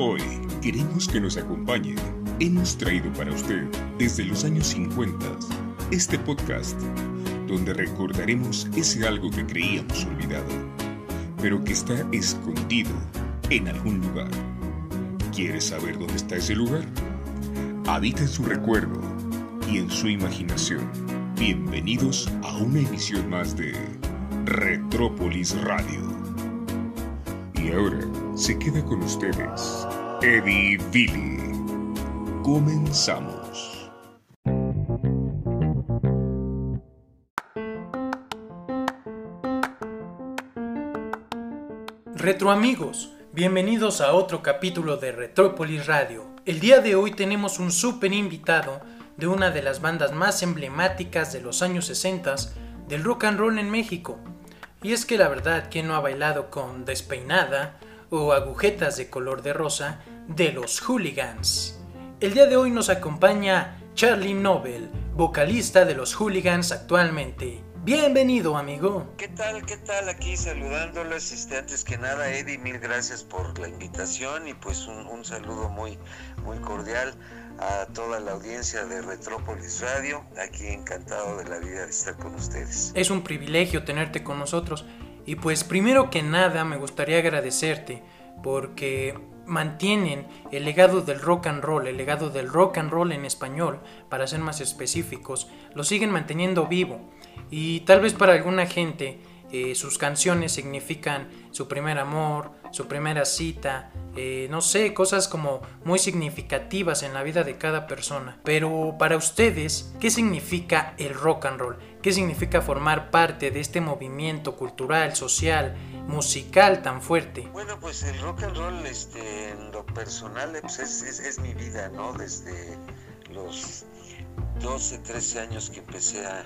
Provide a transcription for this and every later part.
Hoy queremos que nos acompañe. Hemos traído para usted desde los años 50 este podcast donde recordaremos ese algo que creíamos olvidado, pero que está escondido en algún lugar. ¿Quieres saber dónde está ese lugar? Habita en su recuerdo y en su imaginación. Bienvenidos a una emisión más de Retrópolis Radio. Y ahora se queda con ustedes Eddie Billy. Comenzamos. Retro amigos, bienvenidos a otro capítulo de Retrópolis Radio. El día de hoy tenemos un súper invitado de una de las bandas más emblemáticas de los años 60 del rock and roll en México. Y es que la verdad, ¿quién no ha bailado con Despeinada o Agujetas de color de rosa de los Hooligans? El día de hoy nos acompaña Charlie Nobel, vocalista de los Hooligans actualmente. Bienvenido, amigo. ¿Qué tal? ¿Qué tal? Aquí saludándoles. Este, antes que nada, Eddie, mil gracias por la invitación y pues un, un saludo muy, muy cordial a toda la audiencia de Retrópolis Radio. Aquí encantado de la vida de estar con ustedes. Es un privilegio tenerte con nosotros. Y pues primero que nada me gustaría agradecerte porque mantienen el legado del rock and roll, el legado del rock and roll en español, para ser más específicos, lo siguen manteniendo vivo. Y tal vez para alguna gente eh, sus canciones significan su primer amor, su primera cita, eh, no sé, cosas como muy significativas en la vida de cada persona. Pero para ustedes, ¿qué significa el rock and roll? ¿Qué significa formar parte de este movimiento cultural, social, musical tan fuerte? Bueno, pues el rock and roll, este, en lo personal, pues es, mi vida, ¿no? Desde los 12, 13 años que empecé a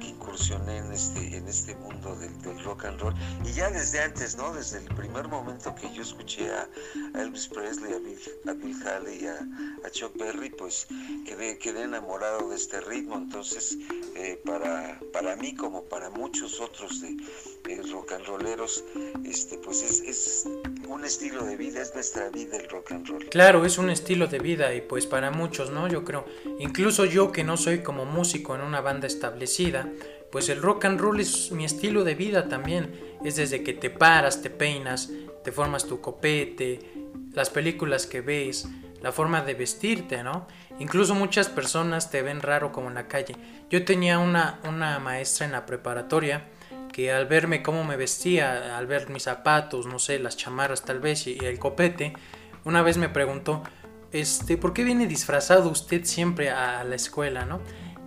que incursioné en este, en este mundo del, del, rock and roll. Y ya desde antes, ¿no? Desde el primer momento que yo escuché a, Elvis Presley, a Bill, a Bill Haley, a, a, Chuck Berry, pues quedé, quedé enamorado de este ritmo. Entonces, eh, para, para mí, como para muchos otros de, de rock and rolleros, este, pues es, es un estilo de vida, es nuestra vida el rock and roll. Claro, es un estilo de vida y pues para muchos, ¿no? Yo creo, incluso yo que no soy como músico en una banda establecida, pues el rock and roll es mi estilo de vida también. Es desde que te paras, te peinas, te formas tu copete, las películas que ves, la forma de vestirte, ¿no? Incluso muchas personas te ven raro como en la calle. Yo tenía una, una maestra en la preparatoria que al verme cómo me vestía, al ver mis zapatos, no sé, las chamarras tal vez y el copete, una vez me preguntó, este, ¿por qué viene disfrazado usted siempre a la escuela, no?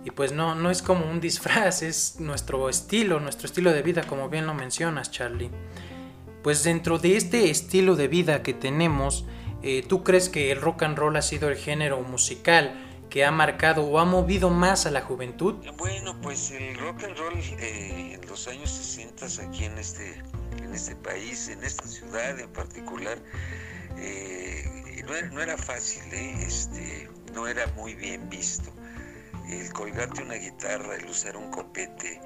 Y pues no, no es como un disfraz, es nuestro estilo, nuestro estilo de vida, como bien lo mencionas, Charlie. Pues dentro de este estilo de vida que tenemos, eh, ¿tú crees que el rock and roll ha sido el género musical que ha marcado o ha movido más a la juventud? Bueno, pues el rock and roll eh, en los años 60 aquí en este, en este país, en esta ciudad en particular, eh, no, era, no, era, fácil, este, no era muy bien visto el colgarte una guitarra, el usar un copete,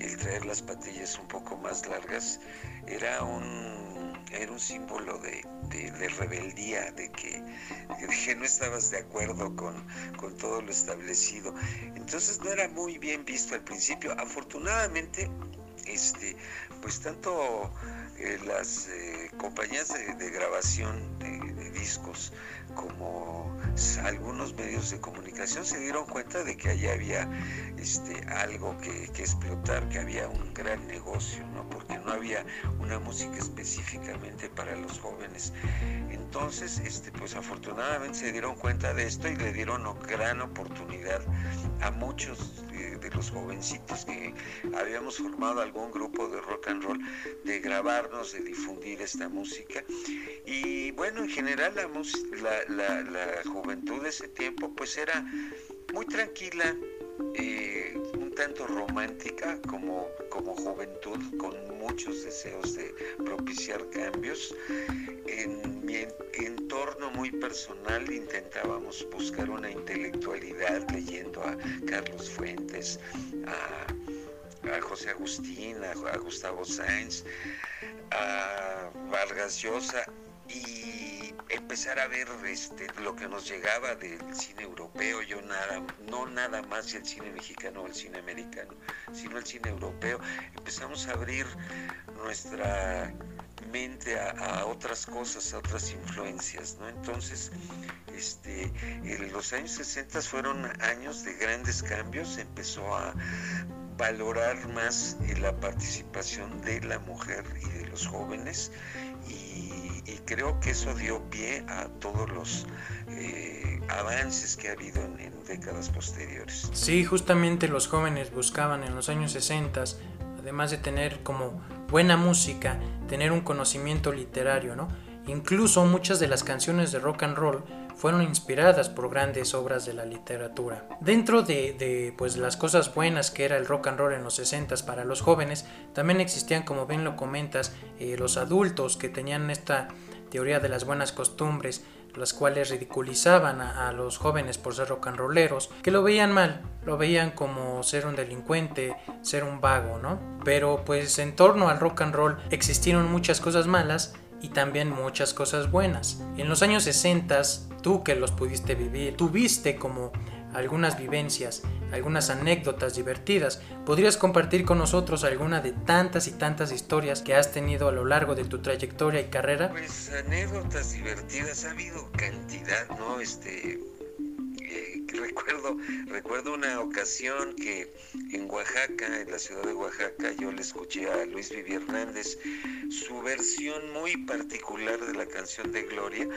el traer las patillas un poco más largas, era un, era un símbolo de, de, de rebeldía, de que, de que, no estabas de acuerdo con, con, todo lo establecido. Entonces no era muy bien visto al principio. Afortunadamente, este, pues tanto eh, las eh, compañías de, de grabación de, discos como algunos medios de comunicación se dieron cuenta de que allá había este, algo que, explotar, que había un gran negocio, ¿no? porque no había una música específicamente para los jóvenes. Entonces, este, pues afortunadamente se dieron cuenta de esto y le dieron gran oportunidad a muchos de, los jovencitos que habíamos formado algún grupo de rock and roll de grabarnos, de difundir esta música. Y bueno, en general la, la, la, la juventud de ese tiempo pues era muy tranquila, eh, tanto romántica como, como juventud, con muchos deseos de propiciar cambios. En mi entorno muy personal intentábamos buscar una intelectualidad leyendo a Carlos Fuentes, a, José Agustín, a, a Gustavo Sáenz, a Vargas Llosa y empezar a ver este, lo que nos llegaba del cine europeo, yo nada, no nada más el cine mexicano o el cine americano, sino el cine europeo, empezamos a abrir nuestra mente a, otras cosas, a otras influencias, ¿no? Entonces, este, en los años 60 fueron años de grandes cambios, empezó a valorar más la participación de la mujer y de los jóvenes y, creo que eso dio pie a todos los eh, avances que ha habido en, décadas posteriores. Sí, justamente los jóvenes buscaban en los años 60, además de tener como buena música, tener un conocimiento literario, ¿no? Incluso muchas de las canciones de rock and roll fueron inspiradas por grandes obras de la literatura. Dentro de, pues, las cosas buenas que era el rock and roll en los 60 para los jóvenes, también existían, como bien lo comentas, eh, los adultos que tenían esta teoría de las buenas costumbres, las cuales ridiculizaban a, a, los jóvenes por ser rock and rolleros, que lo veían mal, lo veían como ser un delincuente, ser un vago, ¿no? Pero pues en torno al rock and roll existieron muchas cosas malas y también muchas cosas buenas. En los años 60, tú que los pudiste vivir, tuviste como algunas vivencias, algunas anécdotas divertidas. ¿Podrías compartir con nosotros alguna de tantas y tantas historias que has tenido a lo largo de tu trayectoria y carrera? Pues anécdotas divertidas ha habido cantidad, ¿no? Este recuerdo, recuerdo una ocasión que en Oaxaca, en la ciudad de Oaxaca, yo le escuché a Luis Vivi Hernández su versión muy particular de la canción de Gloria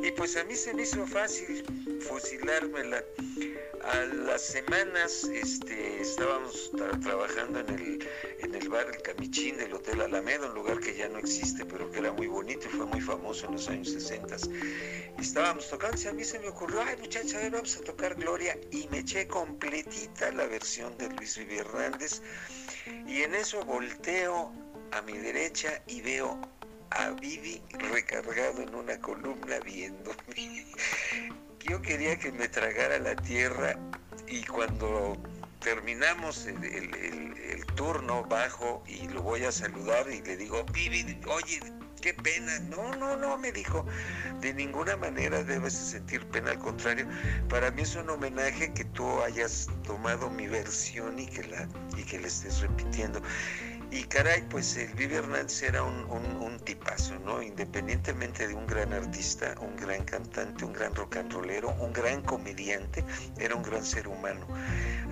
y pues a mí se me hizo fácil fusilármela. A las semanas este, estábamos trabajando en el, en el bar El Camichín del Hotel Alameda, un lugar que ya no existe, pero que era muy bonito y fue muy famoso en los años 60. Estábamos tocando y a mí se me ocurrió, ay muchacha, vamos a tocar Gloria y me eché completita la versión de Luis Vivi Hernández y en eso volteo a mi derecha y veo a Vivi recargado en una columna viéndome. Yo quería que me tragara la tierra y cuando terminamos el, el, turno bajo y lo voy a saludar y le digo, Vivi, oye, qué pena. No, no, no, me dijo, de ninguna manera debes sentir pena, al contrario, para mí es un homenaje que tú hayas tomado mi versión y que la, y que la estés repitiendo. Y caray, pues el Vivi Hernández era un, tipazo, ¿no? Independientemente de un gran artista, un gran cantante, un gran rock and rollero, un gran comediante, era un gran ser humano.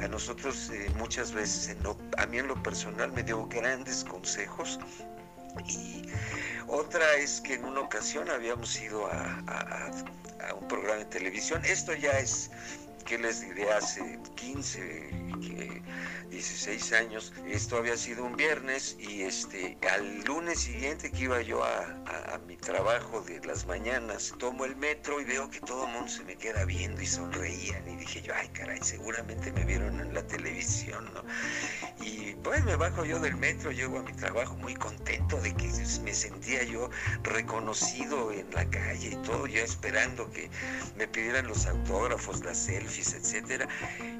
A nosotros eh, muchas veces, a mí en lo personal me dio grandes consejos y otra es que en una ocasión habíamos ido a, un programa de televisión. Esto ya es, ¿qué les diré? Hace 15, 16 años. Esto había sido un viernes y este al lunes siguiente que iba yo a, mi trabajo de las mañanas, tomo el metro y veo que todo el mundo se me queda viendo y sonreían y dije yo, ay caray, seguramente me vieron en la televisión, ¿no? Y pues me bajo yo del metro, llego a mi trabajo muy contento de que me sentía yo reconocido en la calle y todo, yo esperando que me pidieran los autógrafos, las selfies, etcétera.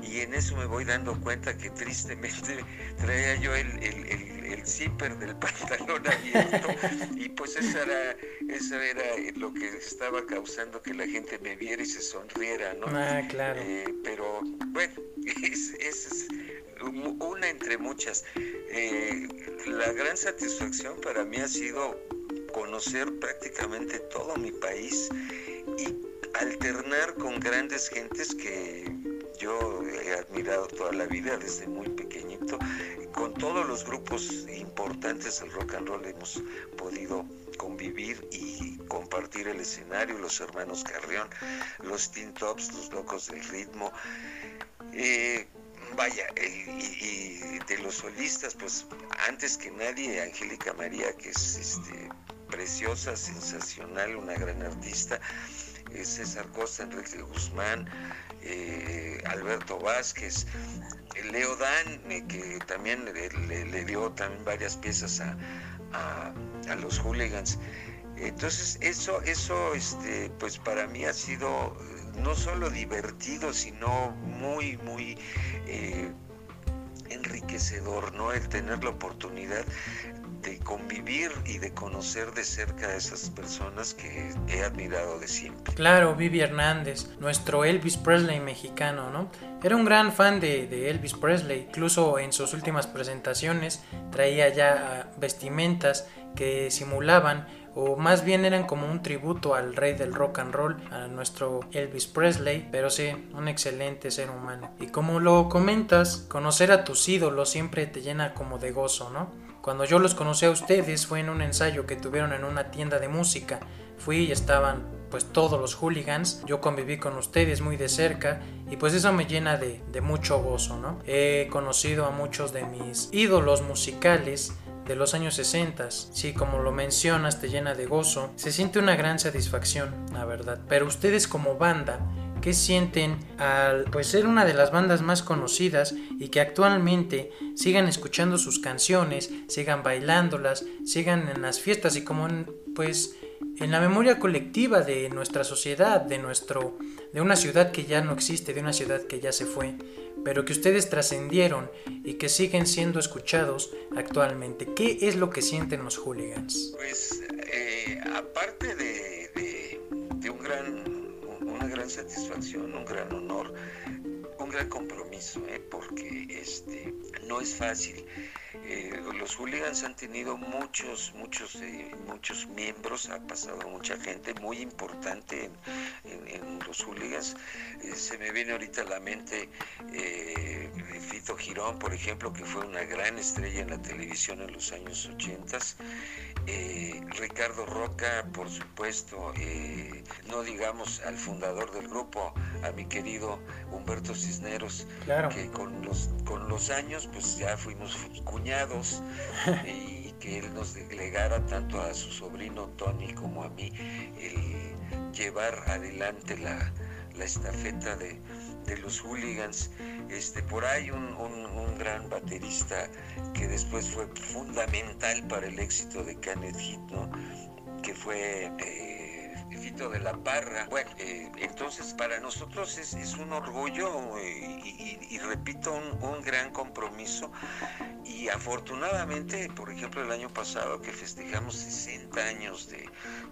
Y en eso me voy dando cuenta que tristemente traía yo el, el, el, zipper del pantalón abierto y pues eso era, eso era lo que estaba causando que la gente me viera y se sonriera, ¿no? Ah, claro. Eh, pero bueno, es, es una entre muchas. Eh, la gran satisfacción para mí ha sido conocer prácticamente todo mi país y alternar con grandes gentes que yo he admirado toda la vida desde muy pequeñito. Con todos los grupos importantes del rock and roll hemos podido convivir y compartir el escenario, los hermanos Carrión, los Teen Tops, los locos del ritmo. Eh, vaya, y, de los solistas, pues antes que nadie, Angélica María, que es este, preciosa, sensacional, una gran artista, César Costa, Enrique Guzmán, eh, Alberto Vázquez, Leo Dan, eh, que también le, dio también varias piezas a, los hooligans. Entonces, eso, eso, este, pues para mí ha sido no solo divertido, sino muy, muy enriquecedor, ¿no? El tener la oportunidad convivir y de conocer de cerca a esas personas que he admirado de siempre. Claro, Vivi Hernández, nuestro Elvis Presley mexicano, ¿no? Era un gran fan de, de Elvis Presley, incluso en sus últimas presentaciones traía ya vestimentas que simulaban o más bien eran como un tributo al rey del rock and roll, a nuestro Elvis Presley, pero sí, un excelente ser humano. Y como lo comentas, conocer a tus ídolos siempre te llena como de gozo, ¿no? Cuando yo los conocí a ustedes fue en un ensayo que tuvieron en una tienda de música. Fui y estaban pues todos los hooligans, yo conviví con ustedes muy de cerca y pues eso me llena de, de mucho gozo, ¿no? He conocido a muchos de mis ídolos musicales de los años 60. Sí, como lo mencionas, te llena de gozo. Se siente una gran satisfacción, la verdad. Pero ustedes como banda, ¿qué sienten al pues ser una de las bandas más conocidas y que actualmente sigan escuchando sus canciones, sigan bailándolas, sigan en las fiestas y como en, pues en la memoria colectiva de nuestra sociedad, de nuestro de una ciudad que ya no existe, de una ciudad que ya se fue? pero que ustedes trascendieron y que siguen siendo escuchados actualmente. ¿Qué es lo que sienten los hooligans? Pues eh, aparte de, un gran, gran satisfacción, un gran honor, un gran compromiso, ¿eh? porque este, no es fácil. Eh, los hooligans han tenido muchos, muchos, eh, muchos miembros, ha pasado mucha gente muy importante en, los hooligans. Se me viene ahorita a la mente Fito Girón, por ejemplo, que fue una gran estrella en la televisión en los años 80. Ricardo Roca, por supuesto, no digamos al fundador del grupo, a mi querido Humberto Cisneros, que con los, con los años pues ya fuimos cuñados y que él nos delegara tanto a su sobrino Tony como a mí el llevar adelante la, estafeta de, los hooligans. Este, por ahí un, un, gran baterista que después fue fundamental para el éxito de Kenneth Heat, que fue... Eh, Fito de la Parra. Bueno, eh, entonces para nosotros es, un orgullo eh, y, repito, un, gran compromiso. Y afortunadamente, por ejemplo, el año pasado que festejamos 60 años de,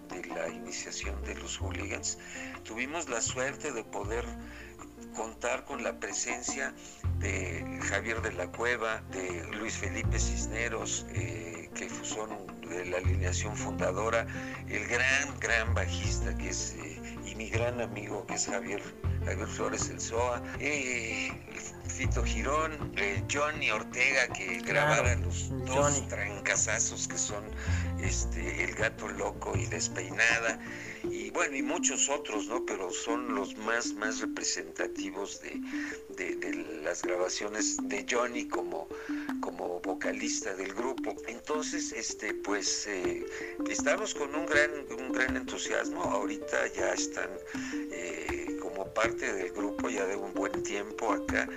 de la iniciación de los hooligans, tuvimos la suerte de poder contar con la presencia de Javier de la Cueva, de Luis Felipe Cisneros, eh, que son de la alineación fundadora, el gran, gran bajista que es, eh, y mi gran amigo que es Javier, Javier Flores El Soa, eh, Fito Girón, Johnny Ortega que grabara los dos trancazazos que son este, El Gato Loco y Despeinada y bueno, y muchos otros, ¿no? Pero son los más, más representativos de, las grabaciones de Johnny como, como vocalista del grupo. Entonces, este, pues eh, estamos con un gran, un gran entusiasmo. Ahorita ya están eh, como parte del grupo ya de un buen tiempo acá,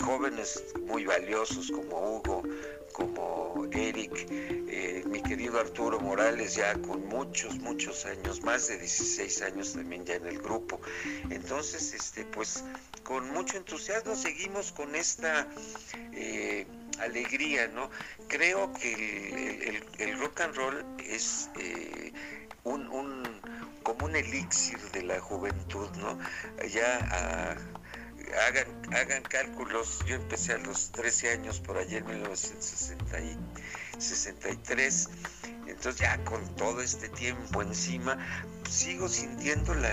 jóvenes muy valiosos como Hugo, como Eric, eh, mi querido Arturo Morales, ya con muchos, muchos años, más de 16 años también ya en el grupo. Entonces, este, pues con mucho entusiasmo seguimos con esta eh, alegría, ¿no? Creo que el, rock and roll es eh, un, un, como un elixir de la juventud, ¿no? Ya a hagan, hagan cálculos, yo empecé a los 13 años por allá en 1963, entonces ya con todo este tiempo encima, sigo sintiendo la,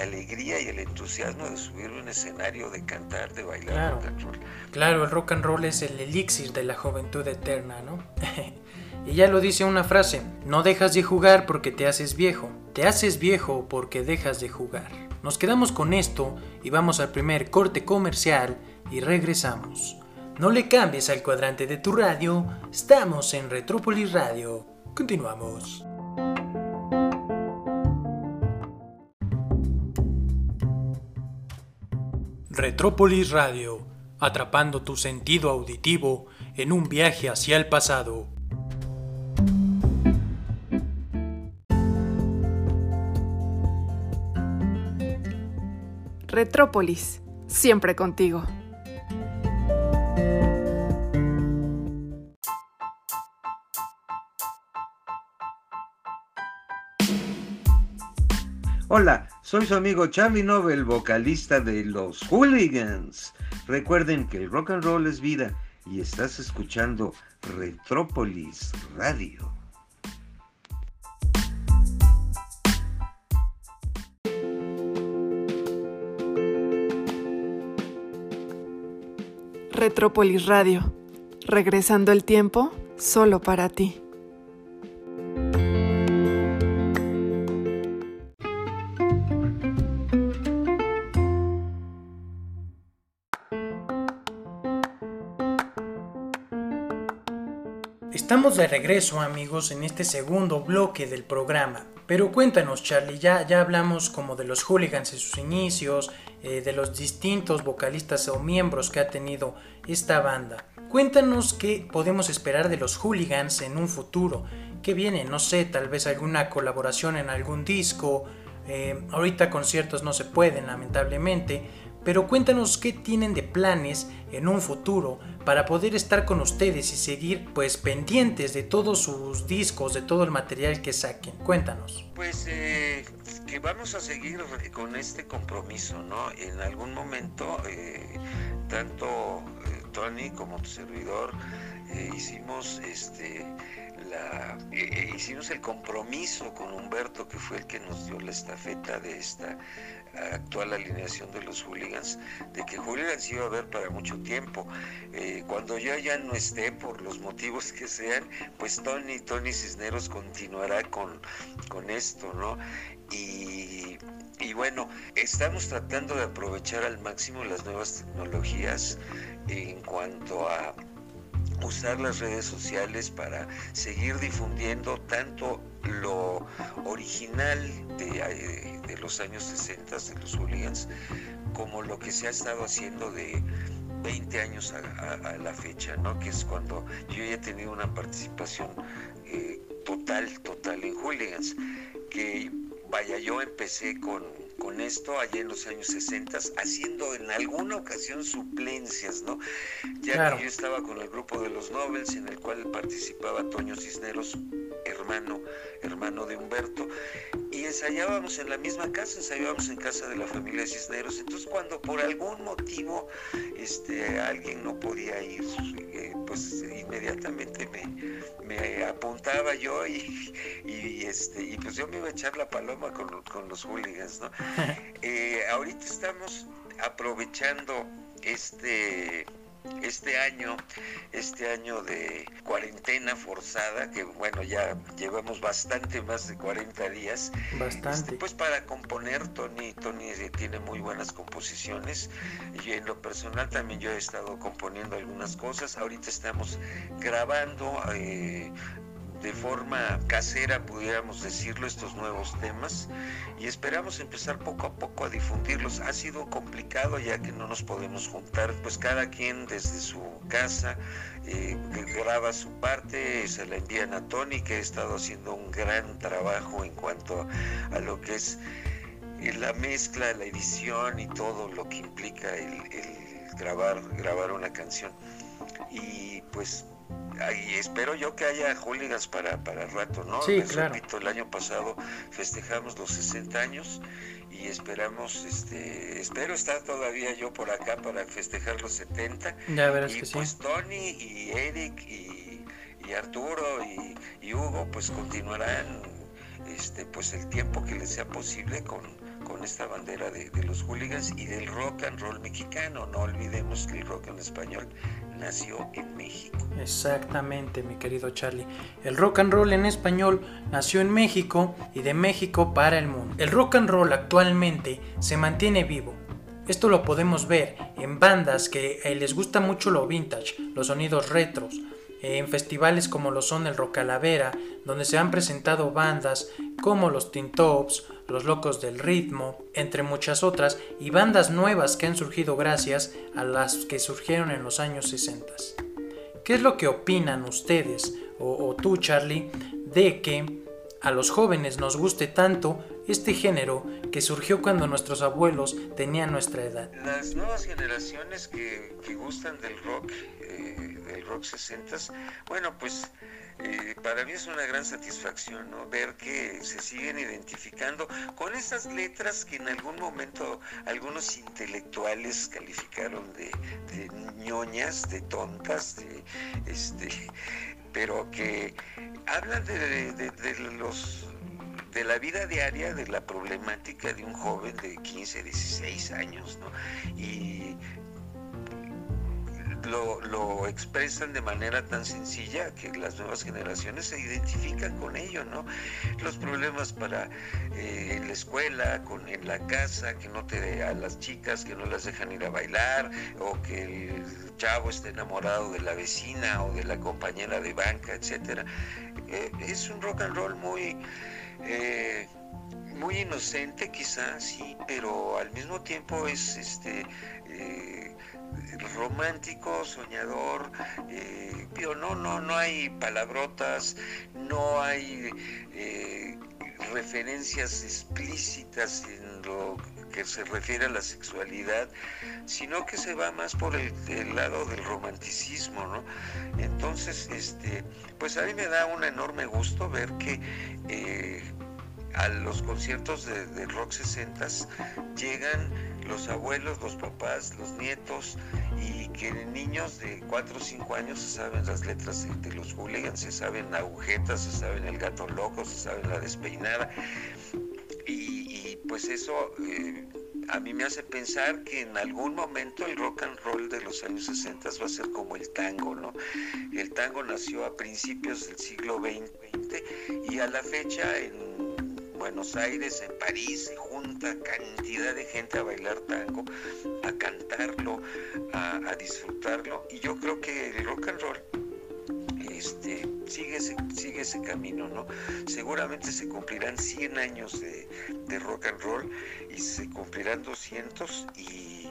alegría y el entusiasmo de subir un escenario, de cantar, de bailar claro, rock and roll. Claro, el rock and roll es el elixir de la juventud eterna, ¿no? ya lo dice una frase, no dejas de jugar porque te haces viejo, te haces viejo porque dejas de jugar. Nos quedamos con esto y vamos al primer corte comercial y regresamos. No le cambies al cuadrante de tu radio, estamos en Retrópolis Radio. Continuamos. Retrópolis Radio, atrapando tu sentido auditivo en un viaje hacia el pasado. Retrópolis, siempre contigo. Hola, soy su amigo Charlie Nobel, vocalista de Los Hooligans. Recuerden que el rock and roll es vida y estás escuchando Retrópolis Radio. Retrópolis Radio. Regresando el tiempo solo para ti. Estamos de regreso amigos en este segundo bloque del programa. Pero cuéntanos Charlie, ya, ya hablamos como de los hooligans en sus inicios, eh, de los distintos vocalistas o miembros que ha tenido esta banda. Cuéntanos qué podemos esperar de los hooligans en un futuro. ¿Qué viene? No sé, tal vez alguna colaboración en algún disco. Eh, ahorita conciertos no se pueden, lamentablemente, pero cuéntanos qué tienen de planes en un futuro para poder estar con ustedes y seguir pues pendientes de todos sus discos, de todo el material que saquen. Cuéntanos. Pues eh, que vamos a seguir con este compromiso, ¿no? En algún momento, eh, tanto eh, Tony como tu servidor hicimos este hicimos el compromiso con Humberto, que fue el que nos dio la estafeta de esta actual alineación de los hooligans, de que hooligans iba a haber para mucho tiempo. Eh, cuando yo ya no esté, por los motivos que sean, pues Tony, Tony Cisneros continuará con, con esto, ¿no? Y, y bueno, estamos tratando de aprovechar al máximo las nuevas tecnologías en cuanto a usar las redes sociales para seguir difundiendo tanto lo original de, de, los años 60 de los hooligans como lo que se ha estado haciendo de 20 años a, la fecha, ¿no? que es cuando yo ya he tenido una participación eh, total, total en hooligans, que vaya, yo empecé con con esto allá en los años 60, haciendo en alguna ocasión suplencias, ¿no? Ya que yo estaba con el grupo de los Nobels, en el cual participaba Toño Cisneros, hermano, hermano de Humberto, y ensayábamos en la misma casa, ensayábamos en casa de la familia Cisneros. Entonces, cuando por algún motivo este, alguien no podía ir, eh, pues inmediatamente me, me apuntaba yo y, y, este, y pues yo me iba a echar la paloma con, con los hooligans, ¿no? Eh, ahorita estamos aprovechando este este año, este año de cuarentena forzada, que bueno, ya llevamos bastante más de 40 días. Bastante. Este, pues para componer, Tony, Tony tiene muy buenas composiciones. Y en lo personal también yo he estado componiendo algunas cosas. Ahorita estamos grabando eh, de forma casera, pudiéramos decirlo, estos nuevos temas y esperamos empezar poco a poco a difundirlos. Ha sido complicado ya que no nos podemos juntar, pues cada quien desde su casa eh, graba su parte, se la envían a Tony que ha estado haciendo un gran trabajo en cuanto a lo que es eh, la mezcla, la edición y todo lo que implica el, el grabar, grabar una canción. Y pues y espero yo que haya hooligans para, para rato, ¿no? Sí, claro. el año pasado festejamos los 60 años y esperamos, este, espero estar todavía yo por acá para festejar los 70. Ya verás y que pues Tony y Eric y, y Arturo y, y, Hugo pues continuarán este, pues el tiempo que les sea posible con, con esta bandera de, de, los hooligans y del rock and roll mexicano. No olvidemos que el rock en español nació en México. Exactamente, mi querido Charlie. El rock and roll en español nació en México y de México para el mundo. El rock and roll actualmente se mantiene vivo. Esto lo podemos ver en bandas que eh, les gusta mucho lo vintage, los sonidos retros, en festivales como lo son el Rock Calavera, donde se han presentado bandas como los Tin Tops, los Locos del Ritmo, entre muchas otras, y bandas nuevas que han surgido gracias a las que surgieron en los años 60. ¿Qué es lo que opinan ustedes, o, tú Charlie, de que a los jóvenes nos guste tanto este género que surgió cuando nuestros abuelos tenían nuestra edad. Las nuevas generaciones que, que gustan del rock, eh, del rock 60, bueno, pues eh, para mí es una gran satisfacción ¿no? ver que se siguen identificando con esas letras que en algún momento algunos intelectuales calificaron de, ñoñas, de tontas, de, este, pero que hablan de, de los de la vida diaria, de la problemática de un joven de 15, 16 años, ¿no? Y lo, expresan de manera tan sencilla que las nuevas generaciones se identifican con ello, ¿no? Los problemas para eh, la escuela, con, en la casa, que no te a las chicas, que no las dejan ir a bailar, o que el chavo esté enamorado de la vecina o de la compañera de banca, etcétera. Eh, es un rock and roll muy eh, muy inocente quizás, sí, pero al mismo tiempo es este romántico, soñador, eh, no, no, no hay palabrotas, no hay eh, referencias explícitas en lo que se refiere a la sexualidad, sino que se va más por el, lado del romanticismo, ¿no? Entonces, este, pues a mí me da un enorme gusto ver que eh, a los conciertos de, rock 60 llegan los abuelos, los papás, los nietos y que niños de 4 o 5 años se saben las letras de, los hooligans, se saben agujetas, se saben el gato loco, se saben la despeinada y, pues eso eh, a mí me hace pensar que en algún momento el rock and roll de los años 60 va a ser como el tango, ¿no? El tango nació a principios del siglo XX y a la fecha en Buenos Aires, en París, se junta cantidad de gente a bailar tango, a cantarlo, a, disfrutarlo. Y yo creo que el rock and roll este, sigue, ese, sigue ese camino, ¿no? Seguramente se cumplirán 100 años de, rock and roll y se cumplirán 200 y,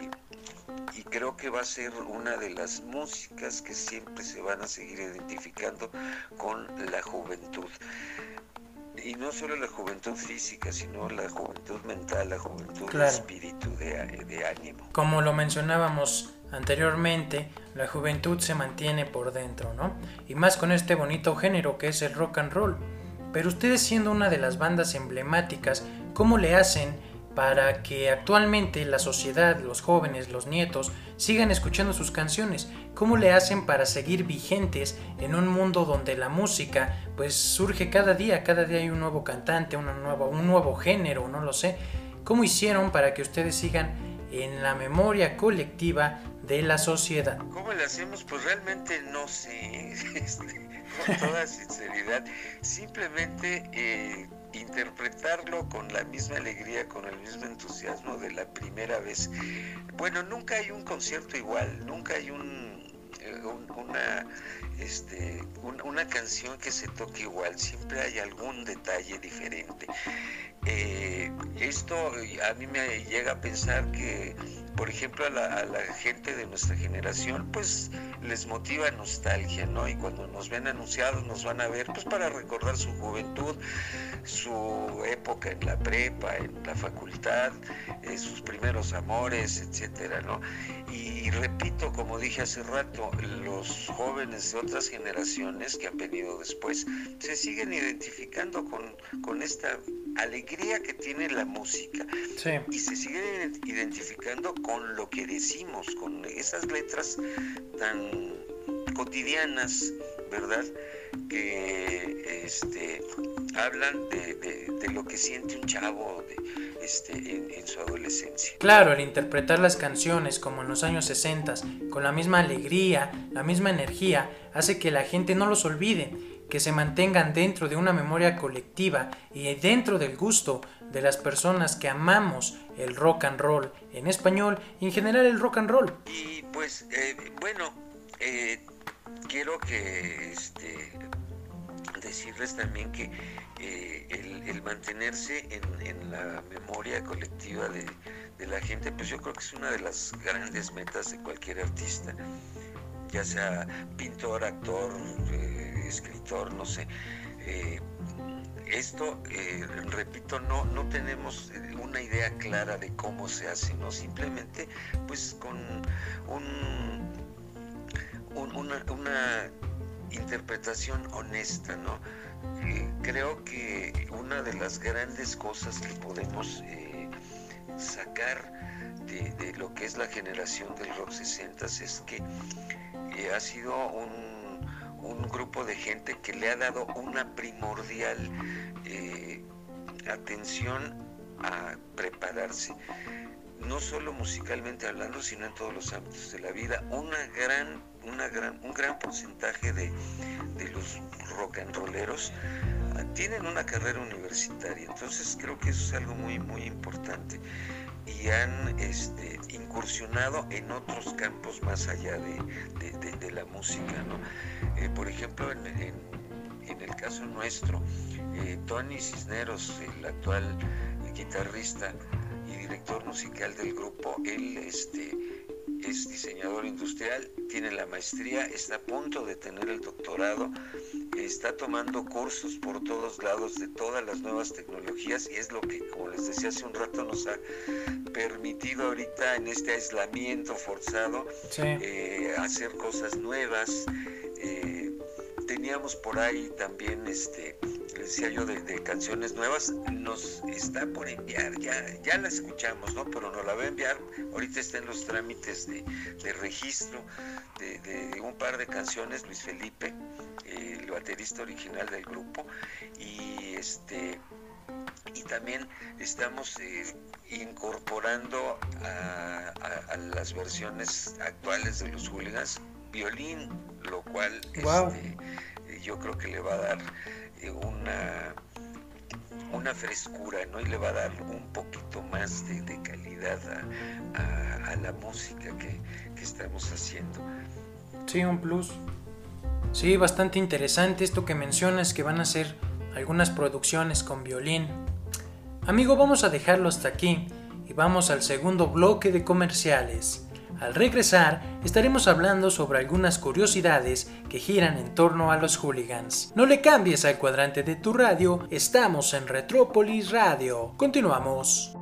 y creo que va a ser una de las músicas que siempre se van a seguir identificando con la juventud y no solo la juventud física, sino la juventud mental, la juventud de espíritu, de, de ánimo. Como lo mencionábamos anteriormente, la juventud se mantiene por dentro, ¿no? Y más con este bonito género que es el rock and roll. Pero ustedes siendo una de las bandas emblemáticas, ¿cómo le hacen para que actualmente la sociedad, los jóvenes, los nietos, sigan escuchando sus canciones? ¿Cómo le hacen para seguir vigentes en un mundo donde la música pues surge cada día, cada día hay un nuevo cantante, una nueva, un nuevo género, no lo sé? ¿Cómo hicieron para que ustedes sigan en la memoria colectiva de la sociedad? ¿Cómo le hacemos? Pues realmente no sé, este, con toda sinceridad, simplemente... Eh, interpretarlo con la misma alegría, con el mismo entusiasmo de la primera vez. Bueno, nunca hay un concierto igual, nunca hay un, eh, una, este, una canción que se toque igual, siempre hay algún detalle diferente. Eh, esto a mí me llega a pensar que por ejemplo, a la, gente de nuestra generación, pues les motiva nostalgia, ¿no? Y cuando nos ven anunciados, nos van a ver, pues para recordar su juventud, su época en la prepa, en la facultad, eh, sus primeros amores, etcétera, ¿no? Y repito, como dije hace rato, los jóvenes de otras generaciones que han venido después se siguen identificando con, con esta alegría que tiene la música. Y se siguen identificando con lo que decimos, con esas letras tan cotidianas, ¿verdad? Que este, hablan de, lo que siente un chavo este, en, su adolescencia. Claro, el interpretar las canciones como en los años 60, con la misma alegría, la misma energía, hace que la gente no los olvide que se mantengan dentro de una memoria colectiva y dentro del gusto de las personas que amamos el rock and roll en español y en general el rock and roll. Y pues eh, bueno, eh, quiero que este, decirles también que eh, el, mantenerse en, la memoria colectiva de, la gente, pues yo creo que es una de las grandes metas de cualquier artista ya sea pintor, actor, eh, escritor, no sé. Eh, esto, repito, no, no tenemos una idea clara de cómo se hace, ¿no? Simplemente, pues con un, una, interpretación honesta, ¿no? creo que una de las grandes cosas que podemos sacar de, lo que es la generación del rock 60 es que ha sido un un grupo de gente que le ha dado una primordial eh, atención a prepararse, no solo musicalmente hablando, sino en todos los ámbitos de la vida. Una gran, gran, un gran porcentaje de, los rock and rolleros ah, tienen una carrera universitaria, entonces creo que eso es algo muy, muy importante y han este, incursionado en otros campos más allá de, la música. Eh, por ejemplo, en, el caso nuestro, eh, Tony Cisneros, el actual guitarrista y director musical del grupo, él este, es diseñador industrial, tiene la maestría, está a punto de tener el doctorado, está tomando cursos por todos lados de todas las nuevas tecnologías y es lo que, como les decía hace un rato, nos ha permitido ahorita en este aislamiento forzado eh, hacer cosas nuevas. Eh, teníamos por ahí también este decía yo, de, canciones nuevas, nos está por enviar, ya, ya la escuchamos, ¿no? Pero nos la va a enviar, ahorita está en los trámites de, registro de, un par de canciones, Luis Felipe, el baterista original del grupo, y este y también estamos eh, incorporando a, las versiones actuales de los hooligans violín, lo cual este, yo creo que le va a dar una, una frescura, ¿no? Y le va a dar un poquito más de, calidad a, la música que, que estamos haciendo. Sí, un plus. Sí, bastante interesante esto que mencionas que van a ser algunas producciones con violín. Amigo, vamos a dejarlo hasta aquí y vamos al segundo bloque de comerciales. Al regresar, estaremos hablando sobre algunas curiosidades que giran en torno a los hooligans. No le cambies al cuadrante de tu radio, estamos en Retrópolis Radio. Continuamos.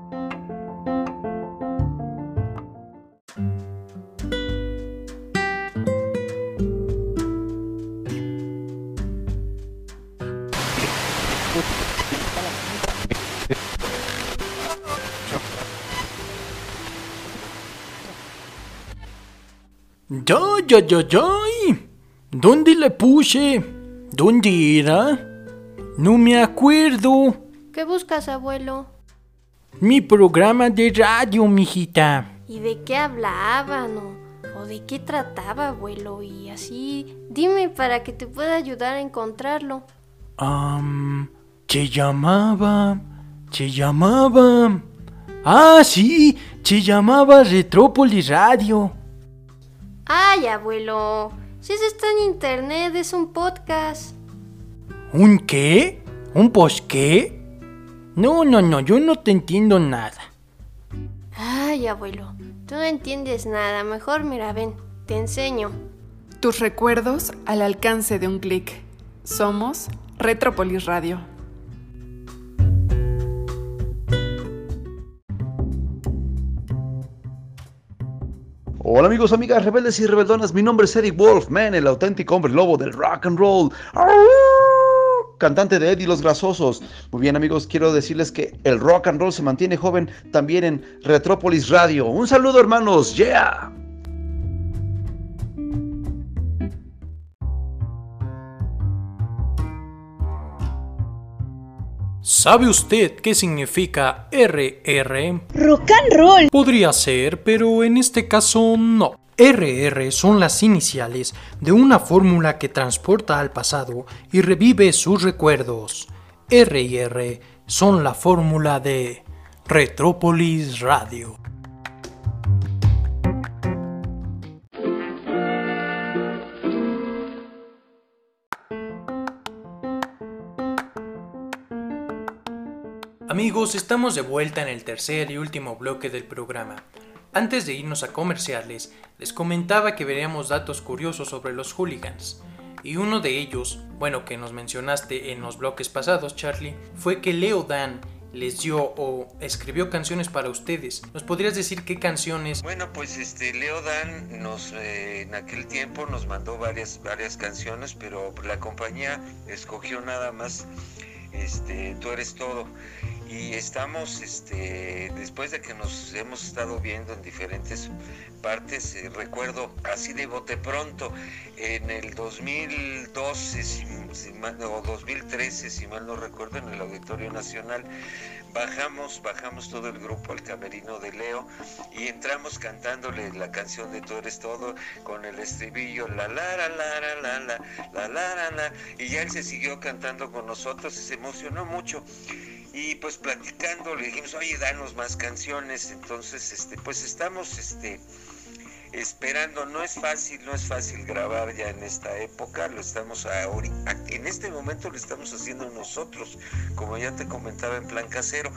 Ya, ya, ya, ya. ¿Dónde le puse? ¿Dónde era? No me acuerdo. ¿Qué buscas, abuelo? Mi programa de radio, mijita. ¿Y de qué hablaban o, o de qué trataba, abuelo? Y así, dime para que te pueda ayudar a encontrarlo. Um, se llamaba, se llamaba. Ah, sí, se llamaba Retrópolis Radio. Ay, abuelo, si eso está en internet, es un podcast. ¿Un qué? ¿Un post qué? No, no, no, yo no te entiendo nada. Ay, abuelo, tú no entiendes nada. Mejor mira, ven, te enseño. Tus recuerdos al alcance de un clic. Somos Retropolis Radio. Hola amigos, amigas, rebeldes y rebeldonas, mi nombre es Eddie Wolfman, el auténtico hombre lobo del rock and roll. Cantante de Eddie los Grasosos. Muy bien amigos, quiero decirles que el rock and roll se mantiene joven también en Retrópolis Radio. Un saludo hermanos, yeah. ¿Sabe usted qué significa RR? Rock and roll. Podría ser, pero en este caso no. RR son las iniciales de una fórmula que transporta al pasado y revive sus recuerdos. R son la fórmula de Retrópolis Radio. Amigos, estamos de vuelta en el tercer y último bloque del programa. Antes de irnos a comerciales, les comentaba que veríamos datos curiosos sobre los hooligans. Y uno de ellos, bueno, que nos mencionaste en los bloques pasados, Charlie, fue que Leo Dan les dio o escribió canciones para ustedes. ¿Nos podrías decir qué canciones? Bueno, pues este Leo Dan eh, en aquel tiempo nos mandó varias varias canciones, pero la compañía escogió nada más este Tú eres todo y estamos este después de que nos hemos estado viendo en diferentes partes eh, recuerdo así de bote pronto en el 2012 si, o 2013 si mal no recuerdo en el Auditorio Nacional bajamos bajamos todo el grupo al camerino de Leo y entramos cantándole la canción de Tú eres todo con el estribillo la la la la la la la la la la y ya él se siguió cantando con nosotros y se emocionó mucho y pues platicando le dijimos, oye, danos más canciones, entonces, este, pues estamos, este, esperando, no es fácil, no es fácil grabar ya en esta época, lo estamos ahorita, en este momento lo estamos haciendo nosotros, como ya te comentaba en plan casero,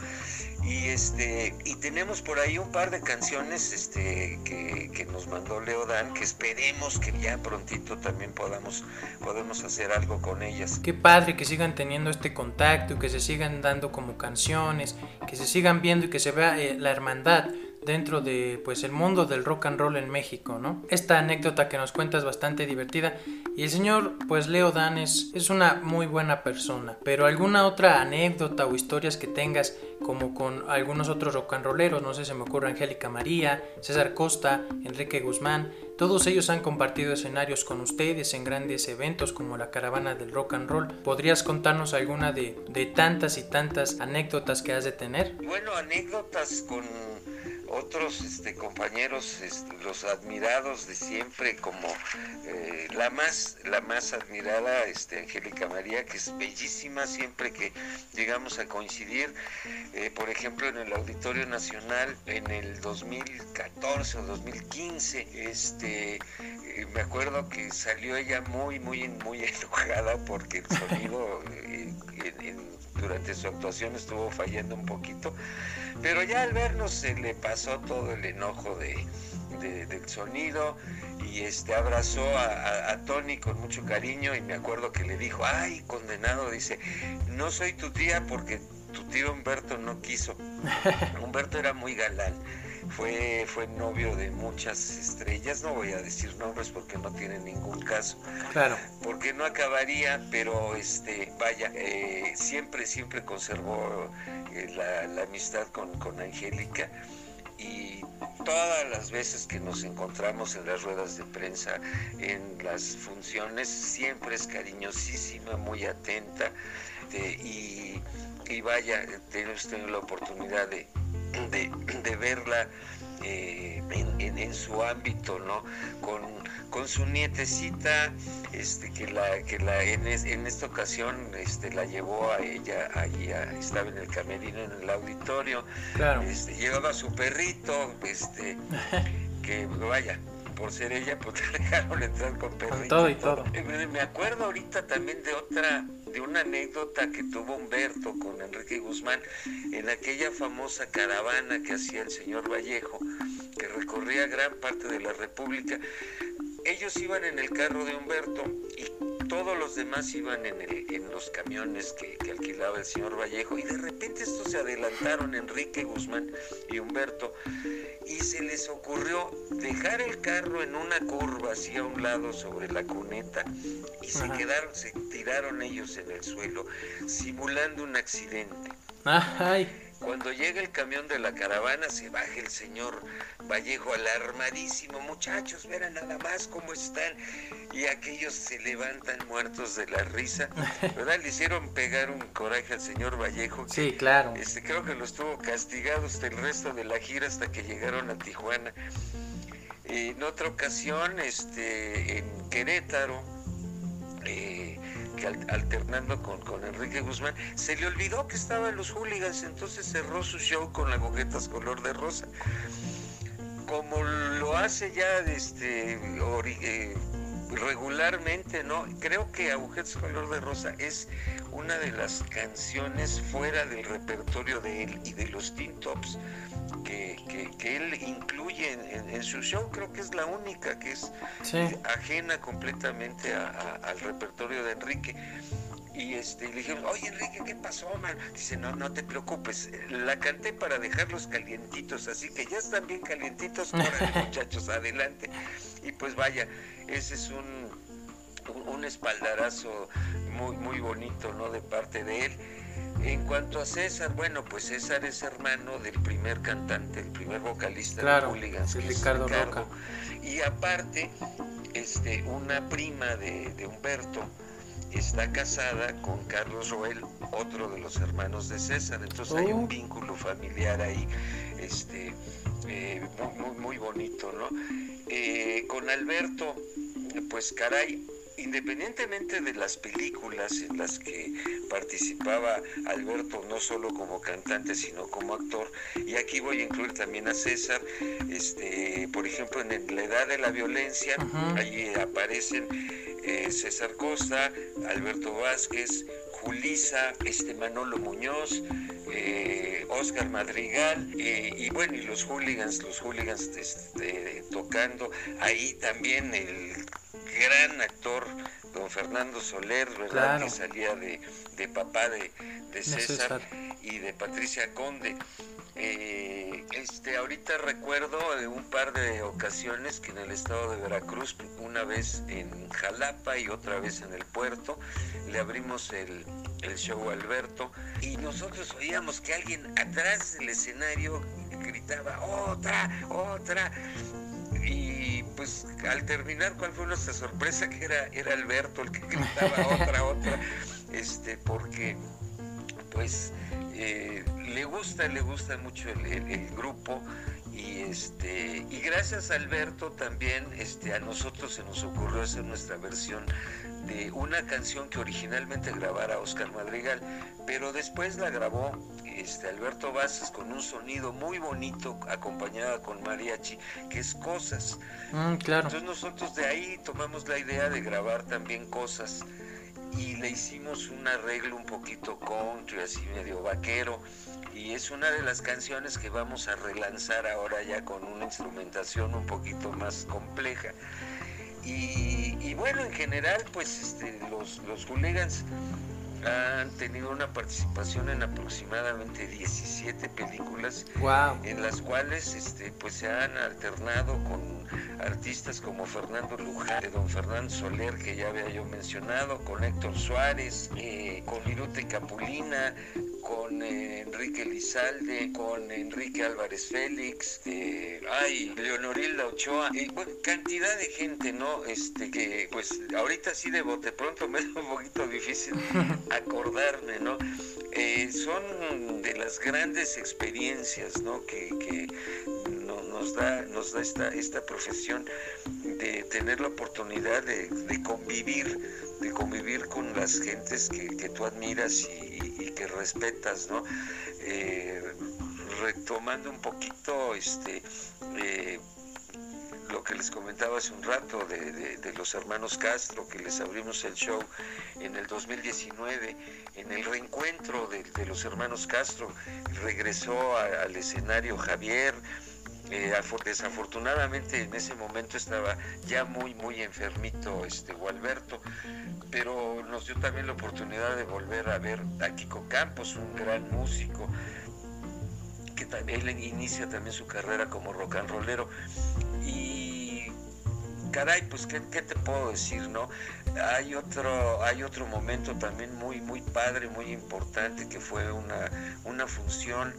y este, y tenemos por ahí un par de canciones este, que, que nos mandó Leo Dan, que esperemos que ya prontito también podamos, podemos hacer algo con ellas. Qué padre que sigan teniendo este contacto, que se sigan dando como canciones, que se sigan viendo y que se vea eh, la hermandad dentro de pues el mundo del rock and roll en México, ¿no? Esta anécdota que nos cuentas es bastante divertida y el señor pues Leo Dan es, es una muy buena persona, pero alguna otra anécdota o historias que tengas como con algunos otros rock and rolleros, no sé, se me ocurre Angélica María, César Costa, Enrique Guzmán, todos ellos han compartido escenarios con ustedes en grandes eventos como la caravana del rock and roll. ¿Podrías contarnos alguna de, de tantas y tantas anécdotas que has de tener? Bueno, anécdotas con otros este, compañeros, este, los admirados de siempre, como eh, la más la más admirada, este, Angélica María, que es bellísima siempre que llegamos a coincidir, eh, por ejemplo en el Auditorio Nacional en el 2014 o 2015, este, eh, me acuerdo que salió ella muy muy muy enojada porque el sonido durante su actuación estuvo fallando un poquito pero ya al vernos se le pasó todo el enojo de, del sonido y este abrazó a, Tony con mucho cariño y me acuerdo que le dijo, ay, condenado, dice, no soy tu tía porque tu tío Humberto no quiso. Humberto era muy galán. Fue, fue novio de muchas estrellas, no voy a decir nombres porque no tiene ningún caso. Claro. Porque no acabaría, pero este, vaya, eh, siempre, siempre conservó eh, la, amistad con, con Angélica y todas las veces que nos encontramos en las ruedas de prensa, en las funciones, siempre es cariñosísima, muy atenta y, vaya, tenemos tenido la oportunidad de, de, verla eh, en, su ámbito, ¿no? Con, con su nietecita, este, que la, que la en, esta ocasión este, la llevó a ella, ahí estaba en el camerino, en el auditorio, claro. este, llevaba a su perrito, este, que vaya, por ser ella, pues le dejaron entrar con perrito. todo y todo. Me acuerdo ahorita también de otra, de una anécdota que tuvo Humberto con Enrique Guzmán en aquella famosa caravana que hacía el señor Vallejo, que recorría gran parte de la República. Ellos iban en el carro de Humberto y todos los demás iban en, en los camiones que, alquilaba el señor Vallejo y de repente estos se adelantaron Enrique Guzmán y Humberto y se les ocurrió dejar el carro en una curva así a un lado sobre la cuneta y se quedaron, se tiraron ellos en el suelo simulando un accidente. Ay. Cuando llega el camión de la caravana, se baja el señor Vallejo alarmadísimo. Muchachos, verán nada más cómo están. Y aquellos se levantan muertos de la risa. ¿Verdad? Le hicieron pegar un coraje al señor Vallejo. sí, claro. Este, creo que lo estuvo castigado hasta el resto de la gira hasta que llegaron a Tijuana. En otra ocasión, este, en Querétaro, eh, alternando con, con, Enrique Guzmán, se le olvidó que estaba en los hooligans, entonces cerró su show con las color de rosa. Como lo hace ya este, eh, regularmente, ¿no? Creo que Agujetas Color de Rosa es una de las canciones fuera del repertorio de él y de los Teen Tops que, él incluye en, su show. Creo que es la única que es ajena completamente al repertorio de Enrique. y este, le dijeron, oye Enrique, ¿qué pasó, man? Dice, no, no te preocupes, la canté para dejarlos calientitos, así que ya están bien calientitos, ahora muchachos, adelante. Y pues vaya, ese es un, un espaldarazo muy, muy bonito, ¿no? De parte de él. En cuanto a César, bueno, pues César es hermano del primer cantante, el primer vocalista Claro, de Hooligans, que es Ricardo Roca. Y aparte, este, una prima de, de Humberto está casada con Carlos Roel, otro de los hermanos de César. Entonces hay Oh. un vínculo familiar ahí, este, eh, muy, muy, muy bonito, ¿no? Eh, con Alberto, pues caray, independientemente de las películas en las que participaba Alberto, no solo como cantante, sino como actor, y aquí voy a incluir también a César, este, por ejemplo, en La Edad de la Violencia, ahí aparecen eh, César Costa, Alberto Vázquez, Julisa, este Manolo Muñoz, eh, Oscar Madrigal, eh, y bueno, y los hooligans, los hooligans este, tocando, ahí también el gran actor don Fernando Soler, ¿verdad? Claro. Que salía de, de papá de, de César, César. y de Patricia Conde. Eh, este, ahorita recuerdo de un par de ocasiones que en el estado de Veracruz, una vez en Jalapa y otra vez en el puerto, le abrimos el, el show a Alberto y nosotros oíamos que alguien atrás del escenario gritaba otra, otra. Y pues al terminar, ¿cuál fue nuestra sorpresa? Que era, era Alberto el que gritaba otra, otra, este, porque pues eh, le gusta, le gusta mucho el, el- el grupo y este y gracias a Alberto también este a nosotros se nos ocurrió hacer nuestra versión de una canción que originalmente grabara Oscar Madrigal, pero después la grabó este Alberto Vázquez con un sonido muy bonito acompañada con mariachi, que es Cosas. Mm, claro. Entonces nosotros de ahí tomamos la idea de grabar también cosas y le hicimos un arreglo un poquito country, así medio vaquero. Y es una de las canciones que vamos a relanzar ahora ya con una instrumentación un poquito más compleja. Y, bueno, en general, pues este, los, los hooligans han tenido una participación en aproximadamente 17 películas Wow. en las cuales este, pues se han alternado con artistas como Fernando Luján, don Fernando Soler, que ya había yo mencionado, con Héctor Suárez, eh, con Lirute Capulina, con eh, Enrique Lizalde, con Enrique Álvarez Félix, eh, ay, Leonorilda Ochoa, cantidad de gente, ¿no? Este, que pues ahorita sí de bote pronto me es un poquito difícil acordarme, ¿no? Eh, son de las grandes experiencias, ¿no? Que, nos da esta, profesión de tener la oportunidad de, convivir, de convivir con las gentes que, tú admiras y, que respetas, ¿no? Eh, retomando un poquito, este, eh, lo que les comentaba hace un rato de, los hermanos Castro, que les abrimos el show en el 2019, en el reencuentro de, los hermanos Castro, regresó al escenario Javier. Afor- desafortunadamente en ese momento estaba ya muy muy enfermito este Gualberto pero nos dio también la oportunidad de volver a ver a Kiko Campos un gran músico que también inicia también su carrera como rock and rollero. Y caray pues qué, qué te puedo decir no hay otro hay otro momento también muy muy padre muy importante que fue una una función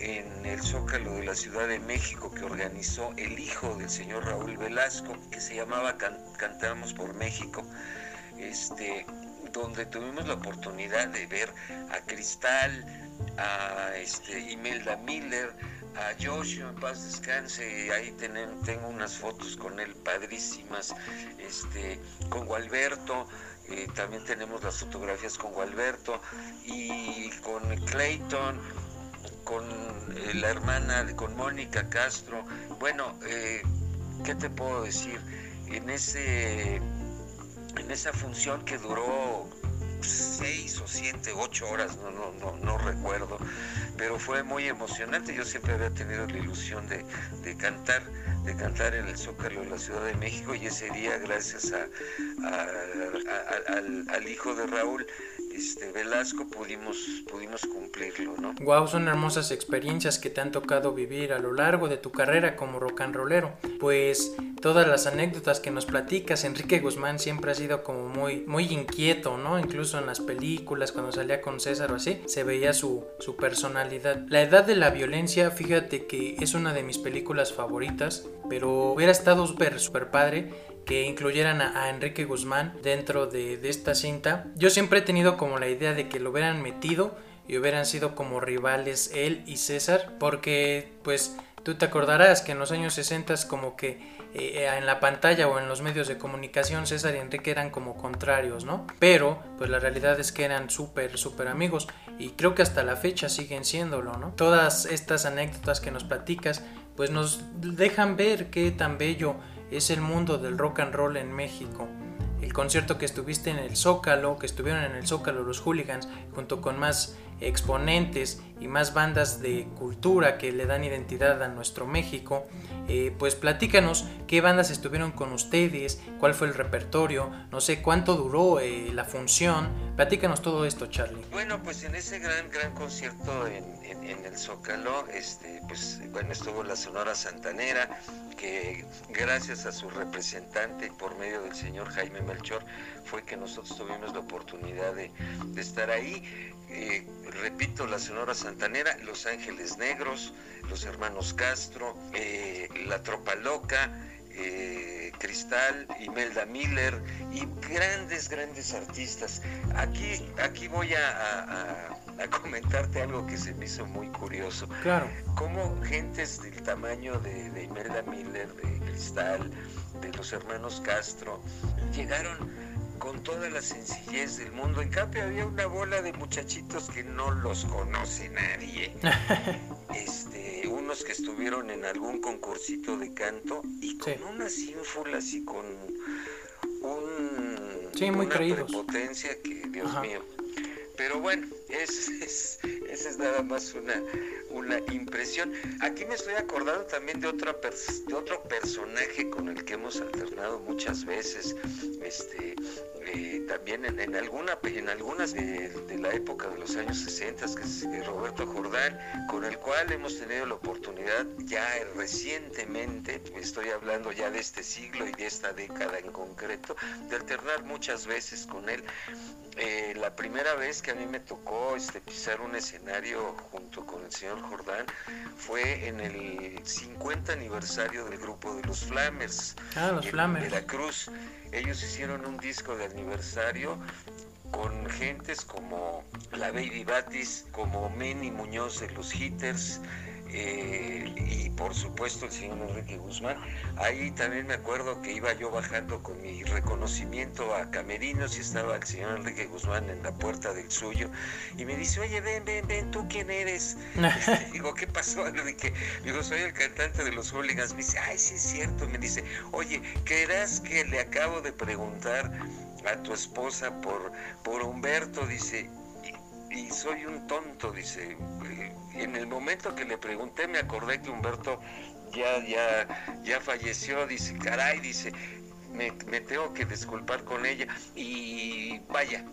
en el Zócalo de la Ciudad de México que organizó el hijo del señor Raúl Velasco que se llamaba Can- Cantamos por México este donde tuvimos la oportunidad de ver a Cristal, a este, Imelda Miller, a Joshua, en paz descanse, ahí tengo unas fotos con él padrísimas, este, con Gualberto, eh, también tenemos las fotografías con Gualberto y con Clayton, con eh, la hermana, con Mónica Castro. Bueno, eh, ¿qué te puedo decir? En ese en esa función que duró seis o siete, ocho horas, no, no, no, no recuerdo, pero fue muy emocionante. Yo siempre había tenido la ilusión de, de cantar, de cantar en el Zócalo de la Ciudad de México y ese día, gracias a, a- al hijo de Raúl, este, Velasco pudimos, cumplirlo, ¿no? Wow, son hermosas experiencias que te han tocado vivir a lo largo de tu carrera como rock and rollero. Pues todas las anécdotas que nos platicas, Enrique Guzmán siempre ha sido como muy, muy inquieto, ¿no? Incluso en las películas, cuando salía con César o así, se veía su, su personalidad. La edad de la violencia, fíjate que es una de mis películas favoritas, pero hubiera estado súper, súper padre que incluyeran a, Enrique Guzmán dentro de, esta cinta. Yo siempre he tenido como la idea de que lo hubieran metido y hubieran sido como rivales él y César, porque pues tú te acordarás que en los años 60 como que eh, en la pantalla o en los medios de comunicación César y Enrique eran como contrarios, ¿no? Pero pues la realidad es que eran súper, súper amigos y creo que hasta la fecha siguen siéndolo, ¿no? Todas estas anécdotas que nos platicas pues nos dejan ver qué tan bello es el mundo del rock and roll en México. El concierto que estuviste en el Zócalo, que estuvieron en el Zócalo los hooligans, junto con más exponentes y más bandas de cultura que le dan identidad a nuestro México, eh, pues platícanos qué bandas estuvieron con ustedes, cuál fue el repertorio, no sé cuánto duró eh, la función, platícanos todo esto Charlie. Bueno, pues en ese gran, gran concierto en, el Zócalo, este, pues bueno, estuvo la Sonora Santanera, que gracias a su representante por medio del señor Jaime Melchor, fue que nosotros tuvimos la oportunidad de, estar ahí. Eh, repito, la Sonora Santanera, Los Ángeles Negros, los hermanos Castro, eh, La Tropa Loca, eh, Cristal, Imelda Miller y grandes, grandes artistas. Aquí, aquí voy a, comentarte algo que se me hizo muy curioso. Claro. Cómo gentes del tamaño de, de Imelda Miller, de Cristal, de los hermanos Castro, llegaron con toda la sencillez del mundo. En cambio había una bola de muchachitos que no los conoce nadie. este, unos que estuvieron en algún concursito de canto y con unas ínfulas y con un sí, muy una prepotencia que Dios mío. Pero bueno, es, es, esa es nada más una, una impresión. Aquí me estoy acordando también de, otra de otro personaje con el que hemos alternado muchas veces, este, eh, también en, alguna, en algunas de, la época de los años 60, que es eh, Roberto Jordán, con el cual hemos tenido la oportunidad ya recientemente, estoy hablando ya de este siglo y de esta década en concreto, de alternar muchas veces con él. Eh, la primera vez que a mí me tocó este, pisar un escenario junto con el señor Jordán fue en el 50 aniversario del grupo de los Flamers. Ah, los Flamers. Veracruz. Ellos hicieron un disco de aniversario con gentes como la Baby Batis, como Manny Muñoz de los Hitters, eh, y por supuesto el señor Enrique Guzmán. Ahí también me acuerdo que iba yo bajando con mi reconocimiento a Camerinos y estaba el señor Enrique Guzmán en la puerta del suyo y me dice, oye, ven, ven, ven, ¿tú quién eres? Este, digo, ¿qué pasó? digo, soy el cantante de los hooligans. Me dice, ay, sí es cierto. Me dice, oye, ¿creerás que le acabo de preguntar a tu esposa por, por Humberto? Dice, y soy un tonto, dice. En el momento que le pregunté me acordé que Humberto ya, ya, ya falleció, dice, caray, dice, me, tengo que disculpar con ella. Y vaya,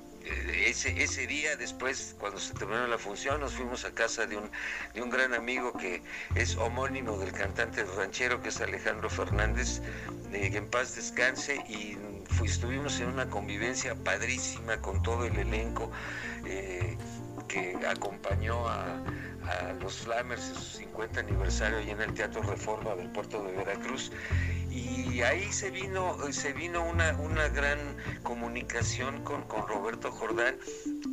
ese, ese día después, cuando se terminó la función, nos fuimos a casa de un, de un gran amigo que es homónimo del cantante ranchero, que es Alejandro Fernández, de que en paz descanse, y estuvimos en una convivencia padrísima con todo el elenco. Eh, que acompañó a, los Flamers en su 50 aniversario allí en el Teatro Reforma del puerto de Veracruz. Y ahí se vino, se vino una, una gran comunicación con, con Roberto Jordán,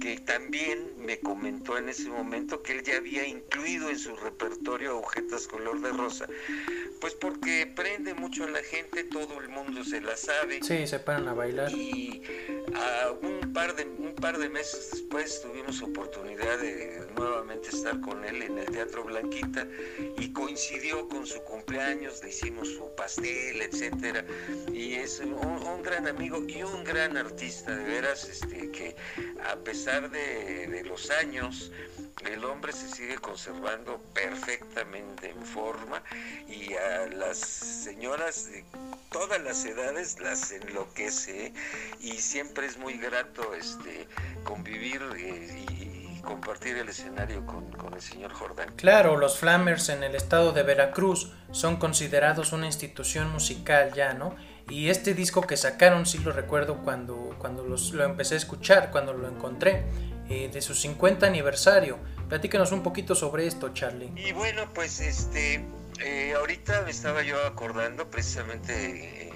que también me comentó en ese momento que él ya había incluido en su repertorio agujetas color de rosa, pues porque prende mucho a la gente, todo el mundo se la sabe. Sí, se paran a bailar. Y a un par de, un par de meses después tuvimos oportunidad de nuevamente estar con él en el Teatro Blanquita y coincidió con su cumpleaños, le hicimos su pastel etcétera. Y es un, gran amigo y un gran artista, de veras, este, que a pesar de, los años, el hombre se sigue conservando perfectamente en forma y a las señoras de todas las edades las enloquece y siempre es muy grato este convivir eh, y compartir el escenario con, el señor Jordán. Claro, los Flamers en el estado de Veracruz son considerados una institución musical ya, ¿no? Y este disco que sacaron, sí lo recuerdo cuando, cuando lo empecé a escuchar, cuando lo encontré, eh, de su 50 aniversario. Platícanos un poquito sobre esto, Charlie. Y bueno, pues este, eh, ahorita me estaba yo acordando precisamente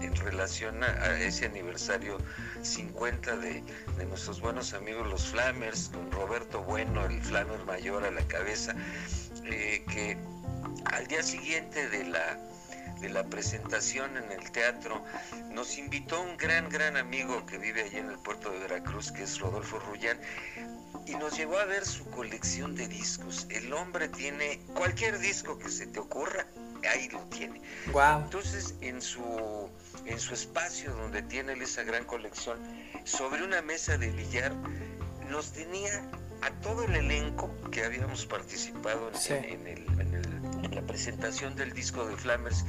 en relación a, ese aniversario 50 de, nuestros buenos amigos los Flamers, con Roberto Bueno, el Flamer mayor a la cabeza, eh, que al día siguiente de la, de la presentación en el teatro, nos invitó un gran, gran amigo que vive allí en el puerto de Veracruz, que es Rodolfo Rullán, y nos llevó a ver su colección de discos. El hombre tiene cualquier disco que se te ocurra, ahí lo tiene. Wow. Entonces, en su, en su espacio donde tiene esa gran colección, sobre una mesa de billar, nos tenía a todo el elenco que habíamos participado en, en la presentación del disco de Flammers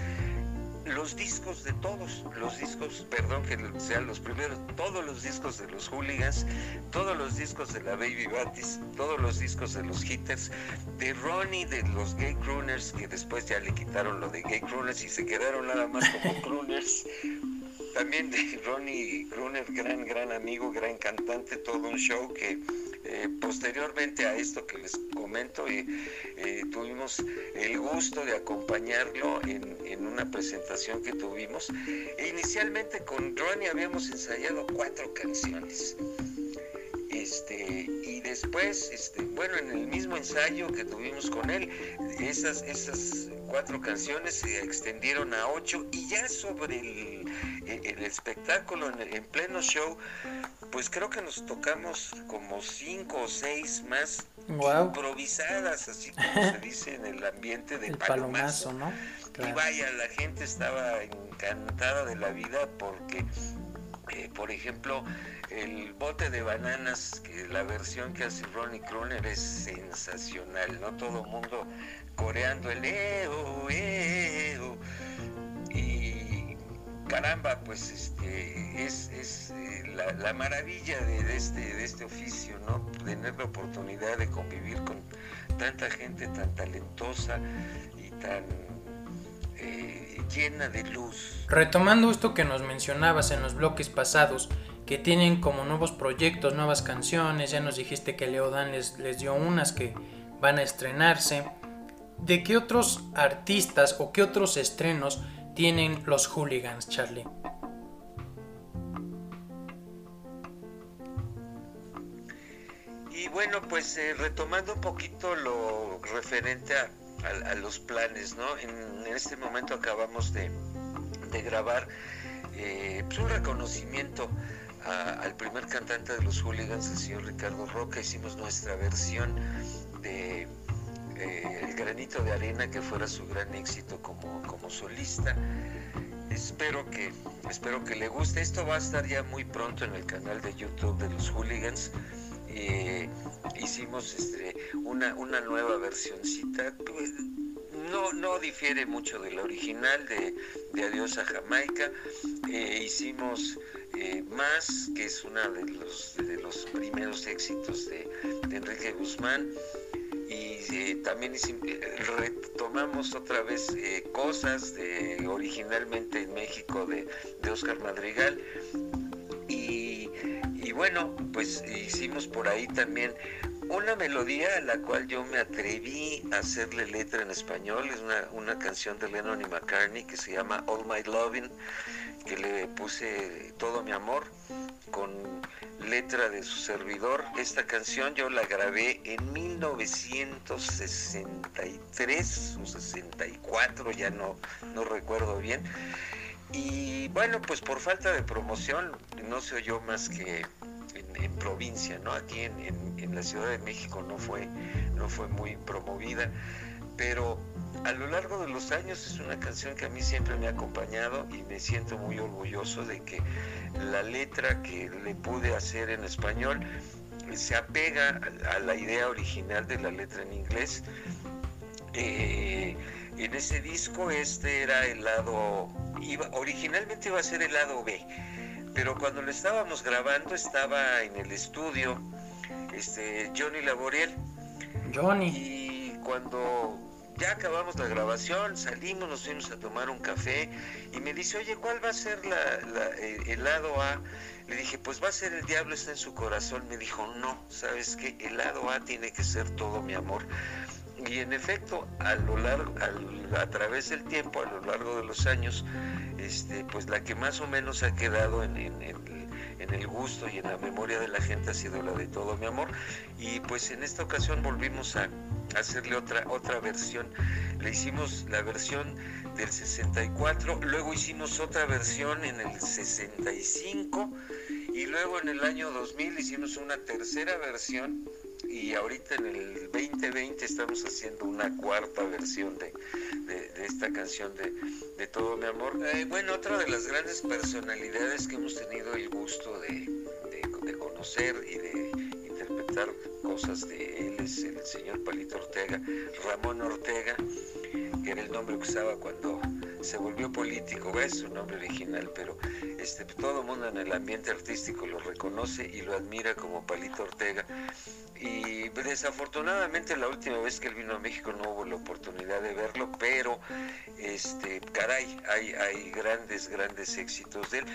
los discos de todos, los discos, perdón que sean los primeros, todos los discos de los hooligans, todos los discos de la Baby Batis, todos los discos de los hitters, de Ronnie, de los gay crooners, que después ya le quitaron lo de gay crooners y se quedaron nada más como crooners. También de Ronnie Crooner, gran, gran amigo, gran cantante, todo un show que eh, posteriormente a esto que les eh, eh, tuvimos el gusto de acompañarlo en, una presentación que tuvimos. E inicialmente con Ronnie habíamos ensayado cuatro canciones. Este, y después, este, bueno, en el mismo ensayo que tuvimos con él, esas, esas cuatro canciones se extendieron a ocho y ya sobre el, el espectáculo, en, pleno show, pues creo que nos tocamos como cinco o seis más improvisadas, así como se dice en el ambiente de palomazo. ¿no? Y vaya, la gente estaba encantada de la vida porque, eh, por ejemplo, el bote de bananas, que la versión que hace Ronnie Kroner es sensacional, ¿no? Todo el mundo coreando el eo, eo. Caramba, pues este es, eh, la, maravilla de, este, de este oficio, ¿no? Tener la oportunidad de convivir con tanta gente tan talentosa y tan eh, llena de luz. Retomando esto que nos mencionabas en los bloques pasados, que tienen como nuevos proyectos, nuevas canciones, ya nos dijiste que Leodan les, les dio unas que van a estrenarse. ¿De qué otros artistas o qué otros estrenos tienen los hooligans, Charlie? Y bueno, pues eh, retomando un poquito lo referente a, los planes, ¿no? En, este momento acabamos de, grabar eh, pues un reconocimiento al primer cantante de los hooligans, el señor Ricardo Roca, hicimos nuestra versión de eh, El granito de arena, que fuera su gran éxito como, como solista. Espero que, espero que le guste. Esto va a estar ya muy pronto en el canal de YouTube de los hooligans. Eh, hicimos este, una, una nueva versioncita. Pues, no, no difiere mucho de la original de, de Adiós a Jamaica. Eh, hicimos más, que es uno de los, de los primeros éxitos de, Enrique Guzmán. Y eh, también retomamos otra vez cosas de originalmente en México de, de Oscar Madrigal. Y bueno, pues hicimos por ahí también una melodía a la cual yo me atreví a hacerle letra en español, es una, canción de Lennon y McCartney que se llama All My Loving, que le puse todo mi amor con letra de su servidor. Esta canción yo la grabé en 1963 o 64, ya no, no recuerdo bien. Y bueno, pues por falta de promoción no se oyó más que en, provincia, ¿no? Aquí en, la Ciudad de México no fue, no fue muy promovida, pero a lo largo de los años es una canción que a mí siempre me ha acompañado y me siento muy orgulloso de que la letra que le pude hacer en español se apega a la idea original de la letra en inglés. Eh, en ese disco este era el lado, iba, originalmente iba a ser el lado B, pero cuando lo estábamos grabando estaba en el estudio este, Johnny Laboriel. Johnny. Y cuando ya acabamos la grabación, salimos, nos fuimos a tomar un café y me dice, oye, ¿cuál va a ser eh, el lado A? Le dije, pues va a ser el diablo está en su corazón. Me dijo, no, ¿sabes qué? El lado A tiene que ser todo mi amor. Y en efecto, a lo largo, a través del tiempo, a lo largo de los años, este, pues la que más o menos ha quedado en, el gusto y en la memoria de la gente ha sido la de todo mi amor. Y pues en esta ocasión volvimos a hacerle otra, otra versión. Le hicimos la versión del 64, luego hicimos otra versión en el 65 y luego en el año 2000 hicimos una tercera versión y ahorita en el 2020 estamos haciendo una cuarta versión de, esta canción de, Todo mi amor. Eh, bueno, otra de las grandes personalidades que hemos tenido el gusto de, conocer y de interpretar cosas de él es el señor Palito Ortega, Ramón Ortega, que era el nombre que usaba cuando se volvió político, es su nombre original, pero este, todo el mundo en el ambiente artístico lo reconoce y lo admira como Palito Ortega. Y desafortunadamente la última vez que él vino a México no hubo la oportunidad de verlo, pero este, caray, hay, hay grandes, grandes éxitos de él.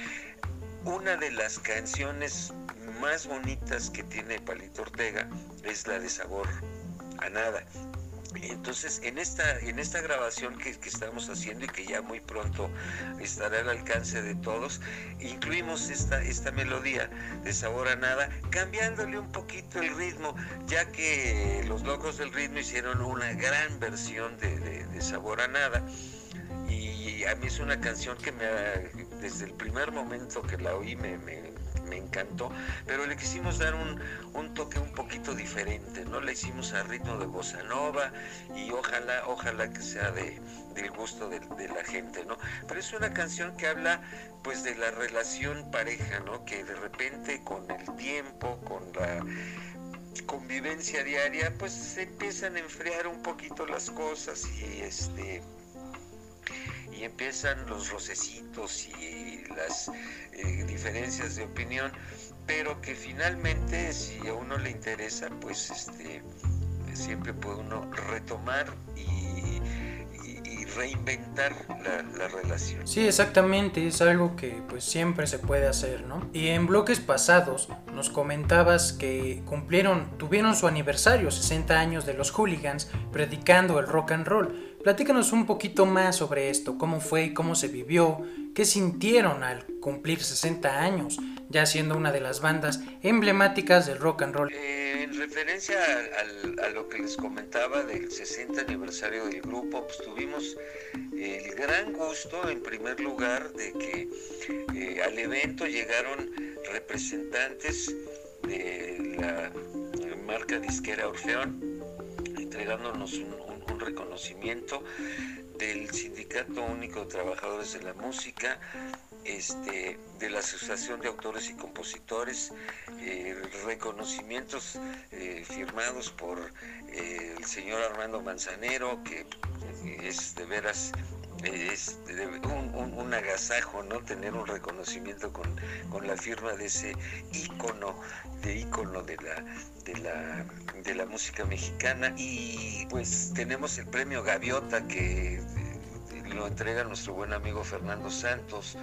Una de las canciones más bonitas que tiene Palito Ortega es la de Sabor a Nada. Entonces, en esta, en esta grabación que, estamos haciendo y que ya muy pronto estará al alcance de todos, incluimos esta, esta melodía de sabor a nada, cambiándole un poquito el ritmo, ya que los locos del ritmo hicieron una gran versión de, sabor a nada. Y a mí es una canción que me desde el primer momento que la oí me encantó, pero le quisimos dar un, toque un poquito diferente, ¿no? Le hicimos a ritmo de bossa nova y ojalá, ojalá que sea de, del gusto de, la gente, ¿no? Pero es una canción que habla pues de la relación pareja, ¿no? Que de repente con el tiempo, con la convivencia diaria, pues se empiezan a enfriar un poquito las cosas y este empiezan los rocecitos y las eh, diferencias de opinión, pero que finalmente si a uno le interesa, pues este siempre puede uno retomar y, reinventar la, la, relación. Sí, exactamente, es algo que pues siempre se puede hacer, ¿no? Y en bloques pasados nos comentabas que cumplieron, tuvieron su aniversario, 60 años de los hooligans, predicando el rock and roll. Platícanos un poquito más sobre esto, cómo fue, cómo se vivió, qué sintieron al cumplir 60 años, ya siendo una de las bandas emblemáticas del rock and roll. Eh, en referencia a, lo que les comentaba del 60 aniversario del grupo, pues tuvimos el gran gusto, en primer lugar, de que eh, al evento llegaron representantes de la marca disquera Orfeón, entregándonos un reconocimiento del Sindicato Único de Trabajadores de la Música, este, de la Asociación de Autores y Compositores, eh, reconocimientos eh, firmados por eh, el señor Armando Manzanero, que es de veras es un, agasajo, ¿no? Tener un reconocimiento con, la firma de ese ícono, de ícono de la, de la, de la música mexicana. Y pues tenemos el premio Gaviota que eh, lo entrega nuestro buen amigo Fernando Santos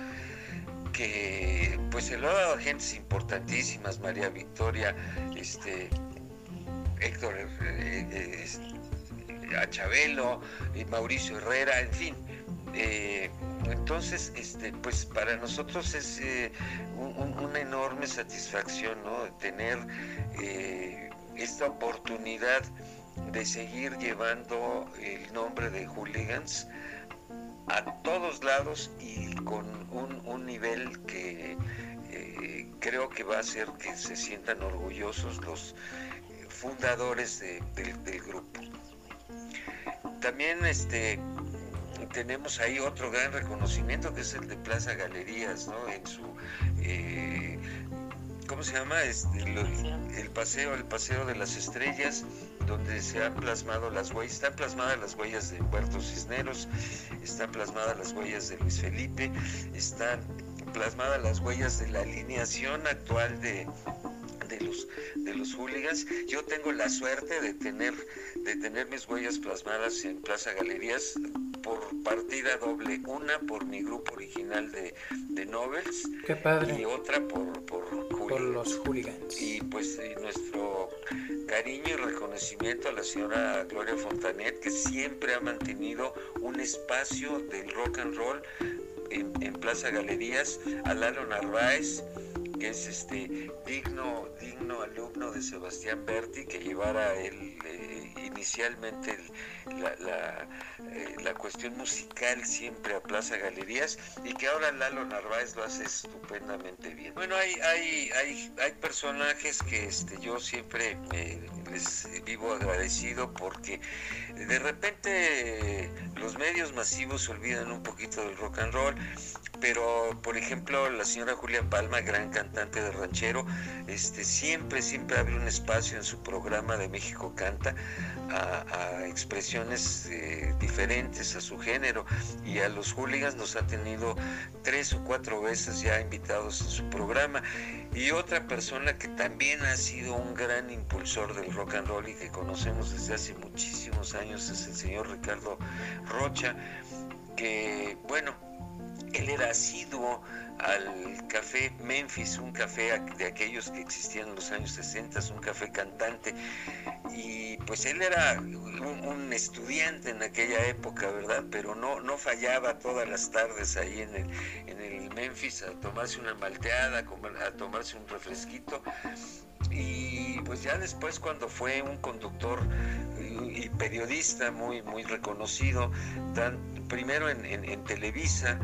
que pues se lo ha dado a gentes importantísimas, María Victoria, este, Héctor eh, eh, Chabelo, Mauricio Herrera, en fin, eh, entonces, este, pues para nosotros es eh, una enorme satisfacción ¿no? tener eh, esta oportunidad de seguir llevando el nombre de hooligans a todos lados y con un, nivel que creo que va a hacer que se sientan orgullosos los fundadores del grupo. también este tenemos ahí otro gran reconocimiento que es el de Plaza Galerías, ¿no? En su eh, ¿cómo se llama? Este, el paseo, el paseo de las estrellas, donde se han plasmado las huellas, están plasmadas las huellas de Puerto Cisneros, están plasmadas las huellas de Luis Felipe, están plasmadas las huellas de la alineación actual de, de los, de los hooligans. Yo tengo la suerte de tener, de tener mis huellas plasmadas en Plaza Galerías por partida doble, una por mi grupo original de, de Novels Qué padre. y otra por, por, Por los hooligans. y pues nuestro cariño y reconocimiento a la señora Gloria Fontanet, que siempre ha mantenido un espacio del rock and roll en, en Plaza Galerías, a Lalo Narváez, que es este digno, digno alumno de Sebastián Berti, que llevara él eh, inicialmente la, eh, la cuestión musical siempre a Plaza Galerías y que ahora Lalo Narváez lo hace estupendamente bien. Bueno, hay, hay, hay, hay personajes que este, yo siempre eh, les vivo agradecido porque de repente los medios masivos se olvidan un poquito del rock and roll, pero por ejemplo la señora Julia Palma, gran cantante de ranchero, este, siempre, siempre abre un espacio en su programa de México Canta a, a expresiones eh, diferentes a su género. Y a los hooligans nos ha tenido tres o cuatro veces ya invitados en su programa y otra persona que también ha sido un gran impulsor del rock and roll y que conocemos desde hace muchísimos años es el señor Ricardo Rocha que bueno él era asiduo al café Memphis, un café de aquellos que existían en los años 60, un café cantante. Y pues él era un, estudiante en aquella época, ¿verdad? Pero no, no fallaba todas las tardes ahí en el, en el Memphis a tomarse una malteada, a tomarse un refresquito. Y pues ya después cuando fue un conductor y periodista muy, muy reconocido, primero en Televisa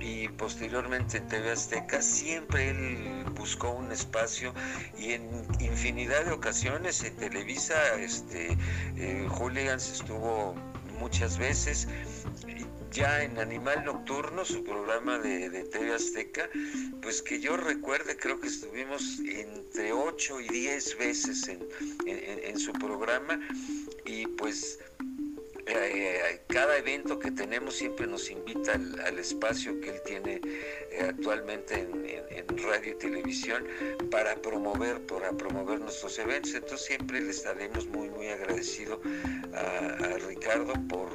y posteriormente en TV Azteca, siempre él buscó un espacio y en infinidad de ocasiones en Televisa, este, eh, Hooligans estuvo muchas veces. Ya en Animal Nocturno, su programa de, de TV Azteca, pues que yo recuerde, creo que estuvimos entre 8 y 10 veces en- en su programa y pues eh, cada evento que tenemos siempre nos invita al, al espacio que él tiene eh, actualmente en, radio y televisión para promover, para promover nuestros eventos. Entonces siempre le estaremos muy, muy agradecido a, a Ricardo por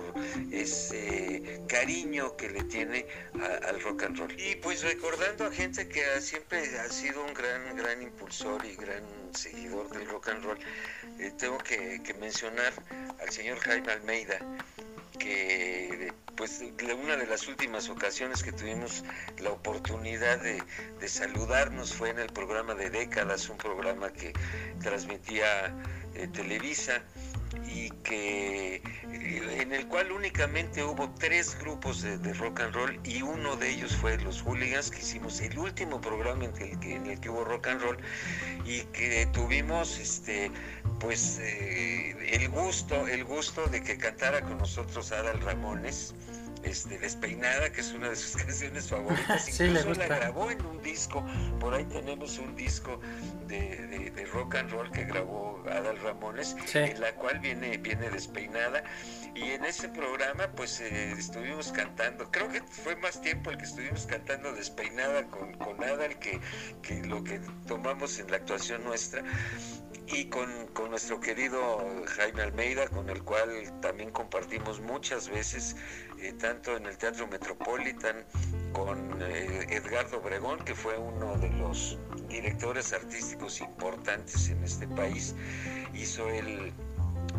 ese cariño que le tiene a- al rock and roll. Y pues recordando a gente que siempre ha sido un gran, gran impulsor y gran seguidor del rock and roll, eh, tengo que, mencionar al señor Jaime Almeida, que pues una de las últimas ocasiones que tuvimos la oportunidad de, de saludarnos fue en el programa de décadas, un programa que transmitía eh, Televisa y que eh, en el cual únicamente hubo tres grupos de, rock and roll y uno de ellos fue los hooligans que hicimos el último programa en el que, en el que hubo rock and roll y que tuvimos este pues eh, el gusto el gusto de que cantara con nosotros Adal Ramones este, Despeinada, que es una de sus canciones favoritas. Sí, Incluso la grabó en un disco. Por ahí tenemos un disco de, de- de rock and roll que grabó Adal Ramones, Sí. en la cual viene, viene despeinada. Y en ese programa, pues eh, estuvimos cantando. Creo que fue más tiempo el que estuvimos cantando despeinada con, con Adal que, que lo que tomamos en la actuación nuestra y con, con nuestro querido Jaime Almeida, con el cual también compartimos muchas veces, eh, tanto en el Teatro Metropolitan, con eh, Edgardo Obregón, que fue uno de los directores artísticos importantes en este país, hizo él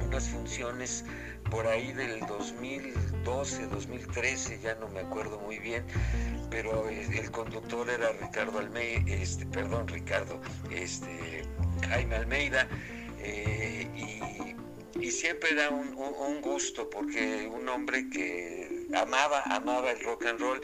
unas funciones por ahí del 2012, 2013, ya no me acuerdo muy bien, pero eh, el conductor era Ricardo Almeida, este, perdón, Ricardo, este, Jaime Almeida, eh, y, y siempre era un, un- un gusto porque un hombre que amaba, amaba el rock and roll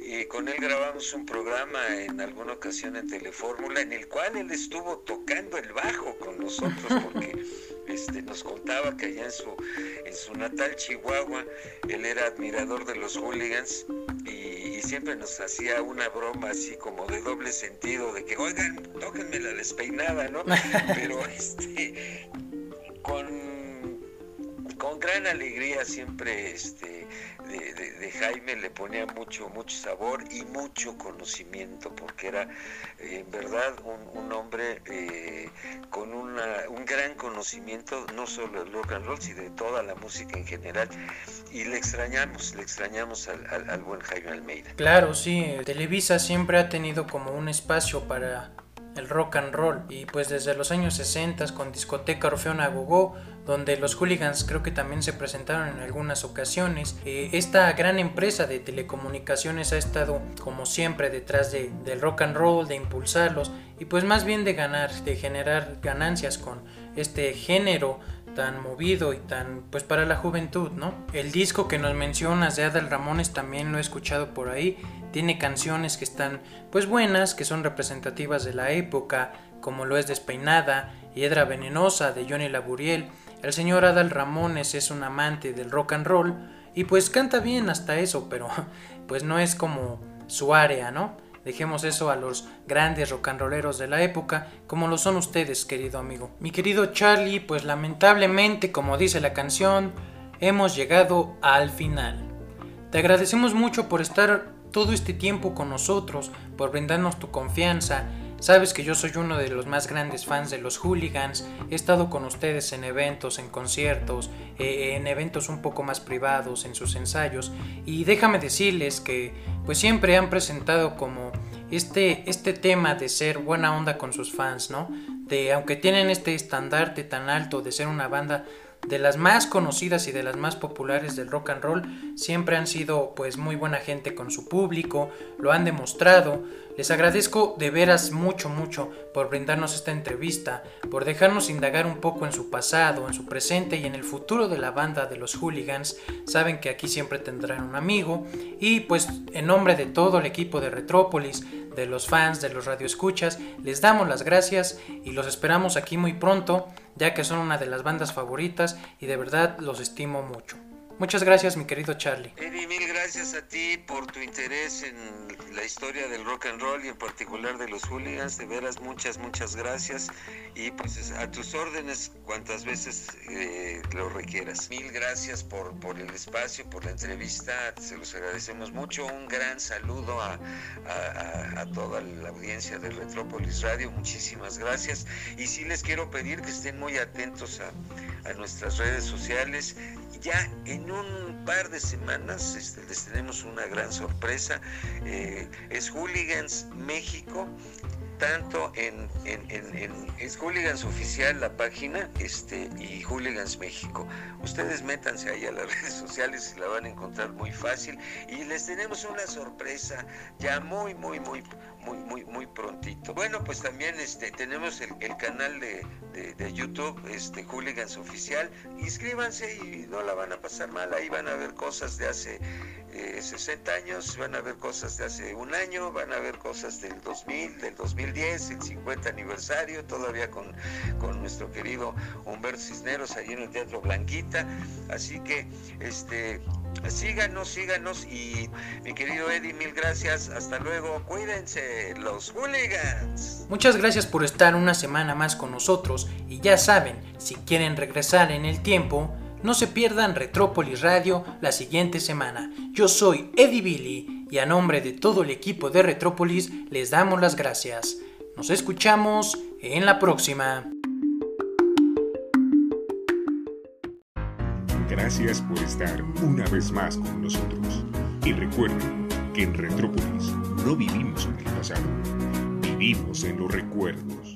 y con él grabamos un programa en alguna ocasión en Telefórmula en el cual él estuvo tocando el bajo con nosotros porque este, nos contaba que allá en su, en su natal Chihuahua él era admirador de los hooligans y, siempre nos hacía una broma así como de doble sentido de que oigan, tóquenme la despeinada, ¿no? Pero este con, con gran alegría siempre este de, Jaime le ponía mucho, mucho sabor y mucho conocimiento, porque era eh, en verdad un, hombre eh, con una, un gran conocimiento, no solo del rock and roll, sino de toda la música en general. Y le extrañamos, le extrañamos al, al buen Jaime Almeida. Claro, sí, Televisa siempre ha tenido como un espacio para el rock and roll y pues desde los años 60 con discoteca Orfeona Gogó donde los hooligans creo que también se presentaron en algunas ocasiones. Eh, esta gran empresa de telecomunicaciones ha estado como siempre detrás de, del rock and roll, de impulsarlos y pues más bien de ganar, de generar ganancias con este género tan movido y tan pues para la juventud, ¿no? El disco que nos mencionas de Adal Ramones también lo he escuchado por ahí, tiene canciones que están pues buenas, que son representativas de la época, como lo es Despeinada, Hiedra Venenosa de Johnny Laburiel, el señor Adal Ramones es un amante del rock and roll y pues canta bien hasta eso, pero pues no es como su área, ¿no? Dejemos eso a los grandes rock and rolleros de la época, como lo son ustedes, querido amigo. Mi querido Charlie, pues lamentablemente, como dice la canción, hemos llegado al final. Te agradecemos mucho por estar todo este tiempo con nosotros, por brindarnos tu confianza Sabes que yo soy uno de los más grandes fans de los hooligans, he estado con ustedes en eventos, en conciertos, eh, en eventos un poco más privados, en sus ensayos, y déjame decirles que pues siempre han presentado como este, este tema de ser buena onda con sus fans, ¿no? De aunque tienen este estandarte tan alto de ser una banda de las más conocidas y de las más populares del rock and roll, siempre han sido pues muy buena gente con su público, lo han demostrado. Les agradezco de veras mucho, mucho por brindarnos esta entrevista, por dejarnos indagar un poco en su pasado, en su presente y en el futuro de la banda de los hooligans. Saben que aquí siempre tendrán un amigo y pues en nombre de todo el equipo de Retrópolis, de los fans, de los radioescuchas, les damos las gracias y los esperamos aquí muy pronto, ya que son una de las bandas favoritas y de verdad los estimo mucho. Muchas gracias, mi querido Charlie. Gracias a ti por tu interés en la historia del rock and roll y en particular de los hooligans. De veras, muchas, muchas gracias. Y pues a tus órdenes cuantas veces eh, lo requieras. Mil gracias por, por el espacio, por la entrevista. Se los agradecemos mucho. Un gran saludo a, a, toda la audiencia de Retrópolis Radio. Muchísimas gracias. Y sí les quiero pedir que estén muy atentos a, a nuestras redes sociales ya en un par de semanas este, les tenemos una gran sorpresa. Eh, es Hooligans México tanto en, es Hooligans Oficial la página este, y Hooligans México. Ustedes métanse ahí a las redes sociales y la van a encontrar muy fácil. Y les tenemos una sorpresa ya muy, muy, muy, muy, muy, muy prontito. Bueno, pues también este, tenemos el, canal de, de, YouTube, este, Hooligans Oficial. Inscríbanse y no la van a pasar mal. Ahí van a ver cosas de hace 60 eh, años, van a ver cosas de hace un año, van a ver cosas del 2000, del 2010, el 50 aniversario, todavía con, con nuestro querido Humberto Cisneros allí en el Teatro Blanquita. Así que, este, síganos, síganos y mi querido Eddie, mil gracias. Hasta luego, cuídense, los hooligans. Muchas gracias por estar una semana más con nosotros y ya saben, si quieren regresar en el tiempo, no se pierdan Retrópolis Radio la siguiente semana. Yo soy Eddie Billy y a nombre de todo el equipo de Retrópolis les damos las gracias. Nos escuchamos en la próxima. Gracias por estar una vez más con nosotros. Y recuerden que en Retrópolis no vivimos en el pasado, vivimos en los recuerdos.